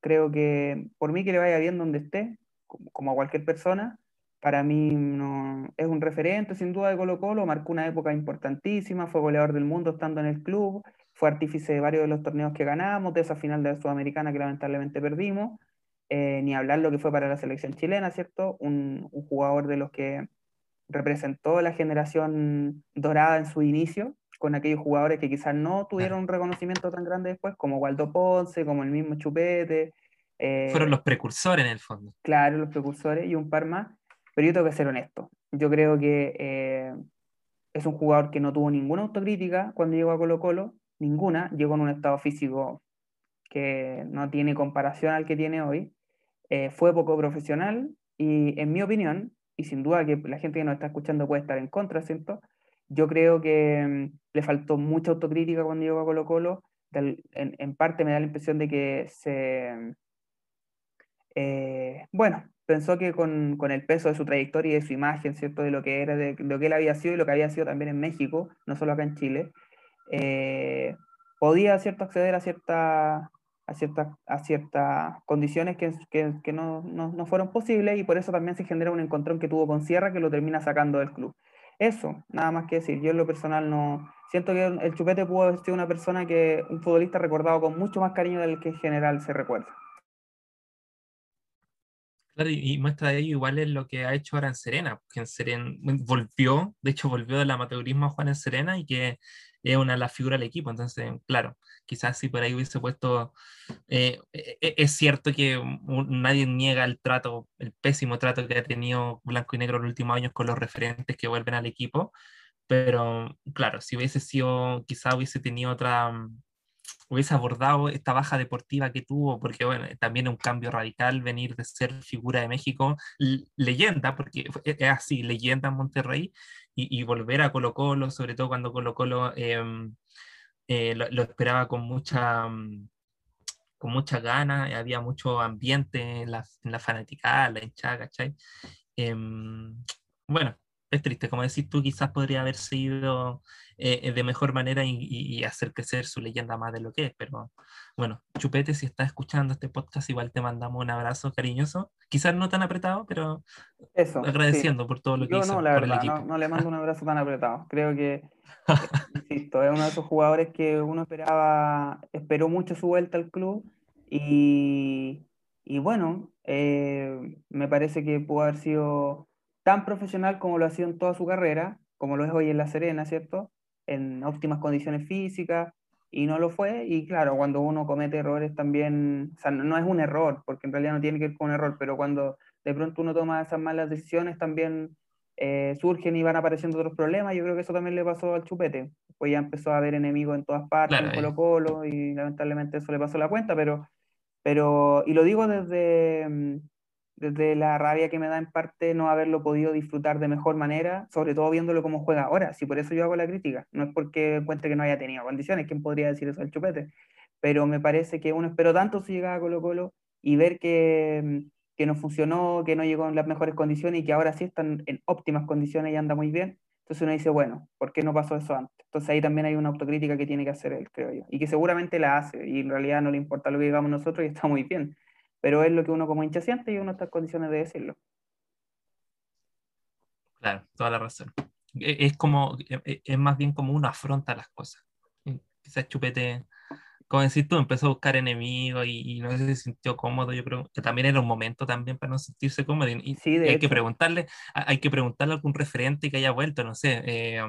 creo que por mí que le vaya bien donde esté, como a cualquier persona, para mí no, es un referente sin duda de Colo Colo, marcó una época importantísima, fue goleador del mundo estando en el club, fue artífice de varios de los torneos que ganamos, de esa final de la Sudamericana que lamentablemente perdimos, eh, ni hablar lo que fue para la selección chilena, ¿cierto? Un, un, jugador de los que representó la generación dorada en su inicio, con aquellos jugadores que quizás no tuvieron un reconocimiento tan grande después, como Waldo Ponce, como el mismo Chupete. Eh, Fueron los precursores en el fondo. Claro, los precursores y un par más, pero yo tengo que ser honesto. Yo creo que eh, es un jugador que no tuvo ninguna autocrítica cuando llegó a Colo Colo, ninguna, llegó en un estado físico que no tiene comparación al que tiene hoy, eh, fue poco profesional y en mi opinión, y sin duda que la gente que nos está escuchando puede estar en contra, ¿cierto? Yo creo que mm, le faltó mucha autocrítica cuando llegó a Colo Colo, en, parte me da la impresión de que se... Eh, bueno, pensó que con, con, el peso de su trayectoria y de su imagen, ¿cierto? De lo que era, de, de, lo que él había sido y lo que había sido también en México, no solo acá en Chile, eh, podía ¿cierto? acceder a, cierta, a, cierta, a ciertas condiciones que, que, que no, no, no, fueron posibles y por eso también se genera un encontrón que tuvo con Sierra que lo termina sacando del club. Eso, nada más que decir. Yo en lo personal no... Siento que el Chupete pudo haber sido una persona que, un futbolista recordado con mucho más cariño del que en general se recuerda. Claro, y muestra de ello igual es lo que ha hecho ahora en Serena, que en Serena volvió, de hecho volvió del amateurismo a Juan en Serena y que es una de las figuras del equipo. Entonces, claro, quizás si por ahí hubiese puesto, eh, e, e, es cierto que nadie niega el trato, el pésimo trato que ha tenido Blanco y Negro en los últimos años con los referentes que vuelven al equipo, pero claro, si hubiese sido, quizás hubiese tenido otra, mm, hubiese abordado esta baja deportiva que tuvo, porque bueno, también un cambio radical venir de ser figura de México, leyenda, porque es así, leyenda en Monterrey, y, volver a Colo Colo, sobre todo cuando Colo Colo em, eh, lo, esperaba con mucha, mm, con mucha gana, había mucho ambiente en la, en la fanaticada, la. Em, bueno, es triste, como decís tú, quizás podría haber sido eh, de mejor manera y, hacer crecer su leyenda más de lo que es, pero bueno, Chupete, si estás escuchando este podcast, igual te mandamos un abrazo cariñoso, quizás no tan apretado, pero Eso, agradeciendo por todo lo que hizo no, la verdad, No, le mando un abrazo tan apretado, creo que, insisto, es uno de esos jugadores que uno esperaba, esperó mucho su vuelta al club y, y bueno, eh, me parece que pudo haber sido tan profesional como lo ha sido en toda su carrera, como lo es hoy en La Serena, ¿cierto? En óptimas condiciones físicas, y no lo fue, y claro, cuando uno comete errores también, o sea, no, es un error, porque en realidad no tiene que ver con un error, pero cuando de pronto uno toma esas malas decisiones también eh, surgen y van apareciendo otros problemas, yo creo que eso también le pasó al Chupete, pues ya empezó a haber enemigos en todas partes, en Colo Colo, y lamentablemente eso le pasó la cuenta, pero, pero y lo digo desde mm, desde la rabia que me da en parte no haberlo podido disfrutar de mejor manera, sobre todo viéndolo como juega ahora. Si por eso yo hago la crítica, no es porque encuentre que no haya tenido condiciones, ¿quién podría decir eso al chupete? Pero me parece que uno esperó tanto su llegada a Colo Colo y ver que, que no funcionó, que no llegó en las mejores condiciones y que ahora sí están en óptimas condiciones y anda muy bien. Entonces uno dice, bueno, ¿por qué no pasó eso antes? Entonces ahí también hay una autocrítica que tiene que hacer él, creo yo. Y que seguramente la hace y en realidad no le importa lo que digamos nosotros y está muy bien pero es lo que uno como hincha siente y uno está en condiciones de decirlo. Claro, toda la razón. E, es como, e, e, es más bien como uno afronta las cosas. Quizás Chupete, como decís tú, empezó a buscar enemigos y, no se sintió cómodo. Yo creo que también era un momento también para no sentirse cómodo. Y, sí, hay que preguntarle, hay que preguntarle a algún referente que haya vuelto, no sé, eh,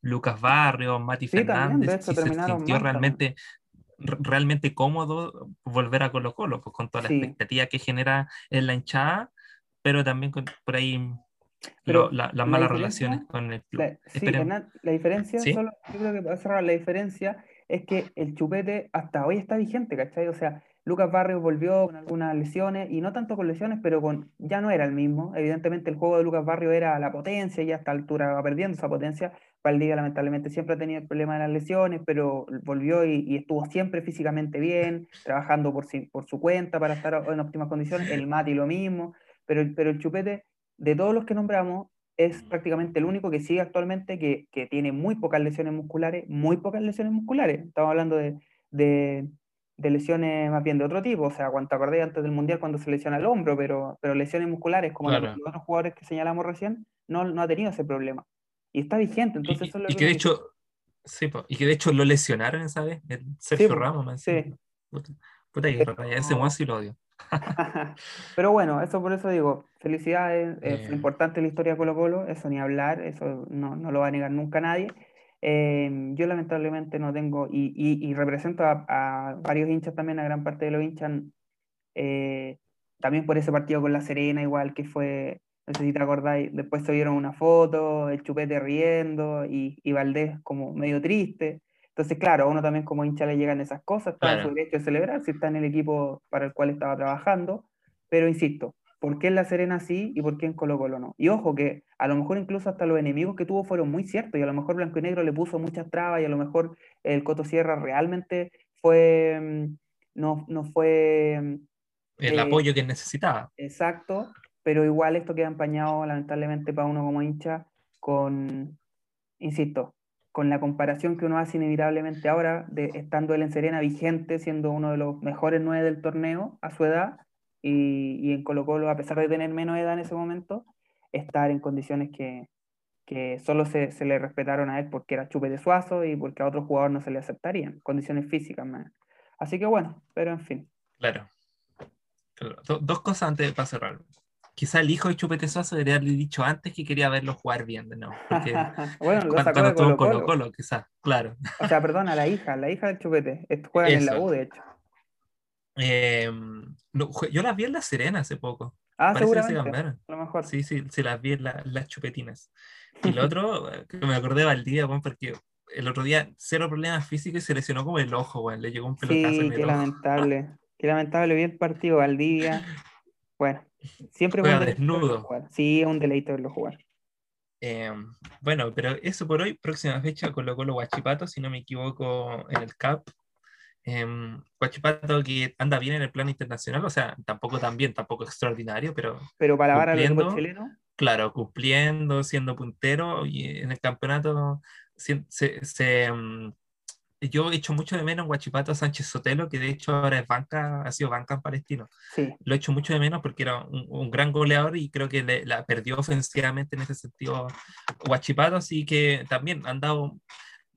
Lucas Barrios, Mati Fernández, si se sintió realmente realmente cómodo volver a Colo Colo, pues con toda la expectativa que genera en la hinchada, pero también con, por ahí pero las malas relaciones con el club. La, sí, la diferencia, solo, yo creo que para cerrar, la diferencia es que el chupete hasta hoy está vigente, ¿cachai? O sea, Lucas Barrios volvió con algunas lesiones, y no tanto con lesiones, pero con ya no era el mismo. Evidentemente el juego de Lucas Barrios era la potencia, y a esta altura va perdiendo esa potencia. Valdivia lamentablemente siempre ha tenido el problema de las lesiones, pero volvió y, estuvo siempre físicamente bien, trabajando por, por su cuenta para estar en óptimas condiciones. El Mati lo mismo, pero, pero el Chupete, de todos los que nombramos, es prácticamente el único que sigue actualmente que, que tiene muy pocas lesiones musculares, muy pocas lesiones musculares. Estamos hablando de, de de lesiones más bien de otro tipo, o sea, cuando acordé antes del Mundial cuando se lesiona el hombro, pero, pero lesiones musculares, como los otros jugadores que señalamos recién, no, no ha tenido ese problema. Y está vigente, entonces y, que, de hecho, sí, y que de hecho lo lesionaron esa vez, el Sergio Ramos, sí. Puta, que ese más lo odio. pero bueno, eso por eso digo, felicidades, es eh. importante la historia de Colo Colo, eso ni hablar, eso no, no lo va a negar nunca nadie. Em, yo lamentablemente no tengo, y, y, represento a, varios hinchas también, a gran parte de los hinchas, eh, también por ese partido con La Serena, igual que fue, no sé si te acordáis, después se vieron una foto, el chupete riendo y, y Valdés como medio triste. Entonces, claro, a uno también como hincha le llegan esas cosas, está en su derecho de celebrar si está en el equipo para el cual estaba trabajando, pero insisto, ¿por qué en La Serena sí y por qué en Colo Colo no? Y ojo que a lo mejor incluso hasta los enemigos que tuvo fueron muy ciertos y a lo mejor Blanco y Negro le puso muchas trabas y a lo mejor el Coto Sierra realmente fue, mm, no, no fue... Mm, el eh, apoyo que necesitaba. Exacto, pero igual esto queda empañado lamentablemente para uno como hincha con, insisto, con la comparación que uno hace inevitablemente ahora de estando él en Serena vigente, siendo uno de los mejores nueve del torneo a su edad, y, en Colo Colo, a pesar de tener menos edad en ese momento, estar en condiciones que, que solo se, se, le respetaron a él porque era chupe de suazo y porque a otro jugador no se le aceptarían, condiciones físicas. Así que bueno, pero en fin. Claro. dos cosas antes para cerrar. Quizá el hijo de Chupete Suazo debería haberle dicho antes que quería verlo jugar bien de nuevo. Porque bueno, cuando, cuando Colo, Colo, Colo, quizás, claro. O sea, perdona, la hija, la hija del Chupete. Juega en la U, de hecho. Eh, yo las vi en La Serena hace poco. Ah, seguramente. A lo mejor. Sí, sí, sí, las vi en las chupetinas. Y lo otro, que me acordé de Valdivia, bueno, porque el otro día cero problemas físicos y se lesionó como el ojo, bueno, le llegó un pelotazo sí, en el qué lamentable. Qué lamentable, bien partido Valdivia. Bueno, siempre Juega desnudo. Sí, es un deleite verlo jugar. Eh, bueno, pero eso por hoy, próxima fecha, colocó los Guachipato, si no me equivoco, en el CAP, eh, Guachipato que anda bien en el plano internacional, o sea, tampoco tan bien, tampoco extraordinario, pero. Pero para la al chileno. Claro, cumpliendo, siendo puntero y en el campeonato se, mm, yo he hecho mucho de menos Guachipato a Sánchez Sotelo, que de hecho ahora es banca, ha sido banca en Palestino. Sí. Lo he hecho mucho de menos porque era un, gran goleador y creo que la perdió ofensivamente en ese sentido Guachipato, así que también han dado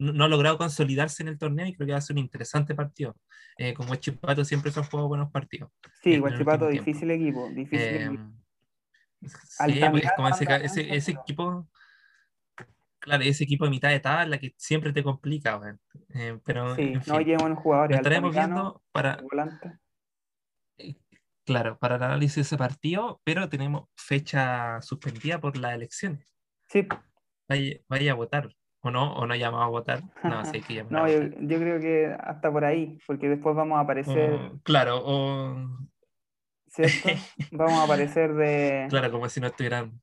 no, ha logrado consolidarse en el torneo y creo que va a ser un interesante partido. Eh, con Huachipato siempre se han jugado buenos partidos. Sí, Huachipato, difícil equipo. Difícil eh, equipo. Sí, pues, es como ese, ese, equipo, claro, ese equipo de mitad de tabla que siempre te complica, eh, pero sí, no hay buenos jugadores. estaremos viendo para, eh, claro, para el análisis de ese partido, pero tenemos fecha suspendida por las elecciones. Sí. Vaya, vaya a votar. ¿O no? ¿O no llamado a votar? No, sí que No, yo, yo, creo que hasta por ahí, porque después vamos a aparecer. claro, o. ¿Cierto? vamos a aparecer de. Claro, como si no estuvieran.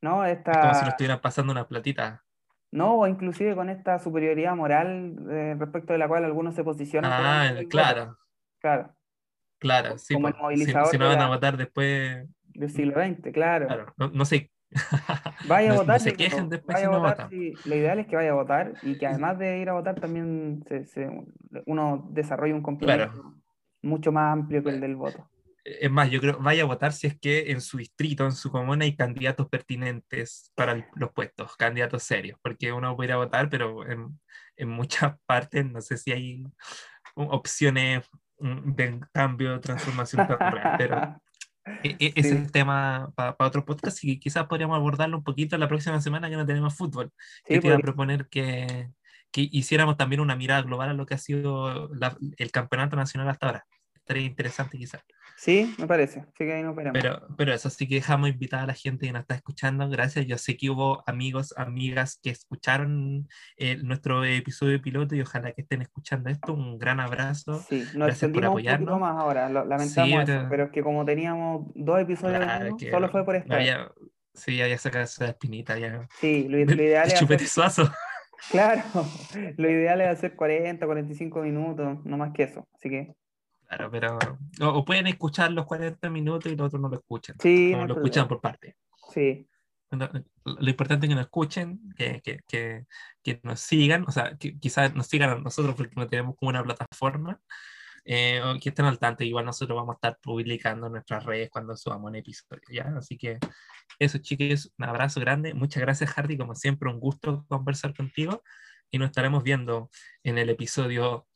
No, esta... como si no estuvieran pasando una platita. No, o inclusive con esta superioridad moral eh, respecto de la cual algunos se posicionan. Ah, claro. Claro. Claro, sí. Como el movilizador si, no van a votar después. Del siglo XX, claro. claro. No, no sé Vaya a votar. se quejen después no votar, lo ideal es que vaya a votar y que además de ir a votar también se, uno desarrolle un compromiso mucho más amplio que el del voto. Es más, yo creo, vaya a votar si es que en su distrito, en su comuna hay candidatos pertinentes para los puestos, candidatos serios, porque uno puede ir a votar, pero en, en muchas partes no sé si hay opciones de cambio, transformación, pero e, e, es el tema para otro podcast y quizás podríamos abordarlo un poquito la próxima semana, ya no tenemos fútbol. Yo te iba a proponer que, que hiciéramos también una mirada global a lo que ha sido el campeonato nacional hasta ahora. Estaría interesante quizás. Sí, me parece. Sí que ahí nos veremos. Pero, pero eso sí que dejamos invitada a la gente que nos está escuchando. Gracias. Yo sé que hubo amigos, amigas que escucharon eh, nuestro episodio piloto y ojalá que estén escuchando esto. Un gran abrazo. Sí, nos extendimos un poquito más ahora. lamentamos pero... es que como teníamos dos episodios, solo fue por esto. sí, ya sacado esa espinita. Ya. Sí, lo, ideal es. Chupete suazo. Claro, lo ideal es hacer 40, 45 minutos, no más que eso. Así que Claro, pero. O, pueden escuchar los 40 minutos y los otros no lo escuchan. Sí. No, lo escuchan por parte. Sí. Lo importante es que nos escuchen, que, que, que, que nos sigan, o sea, que quizás nos sigan a nosotros porque no tenemos como una plataforma, eh, o que estén al tanto. Igual nosotros vamos a estar publicando en nuestras redes cuando subamos un episodio, ¿ya? Así que eso, chicos, un abrazo grande. Muchas gracias, Hardy. Como siempre, un gusto conversar contigo y nos estaremos viendo en el episodio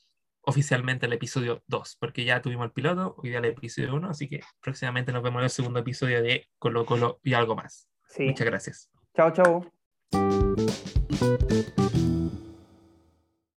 oficialmente el episodio 2, porque ya tuvimos el piloto, hoy día el episodio 1, así que próximamente nos vemos en el segundo episodio de Colo Colo y algo más. Muchas gracias. Chao, chao.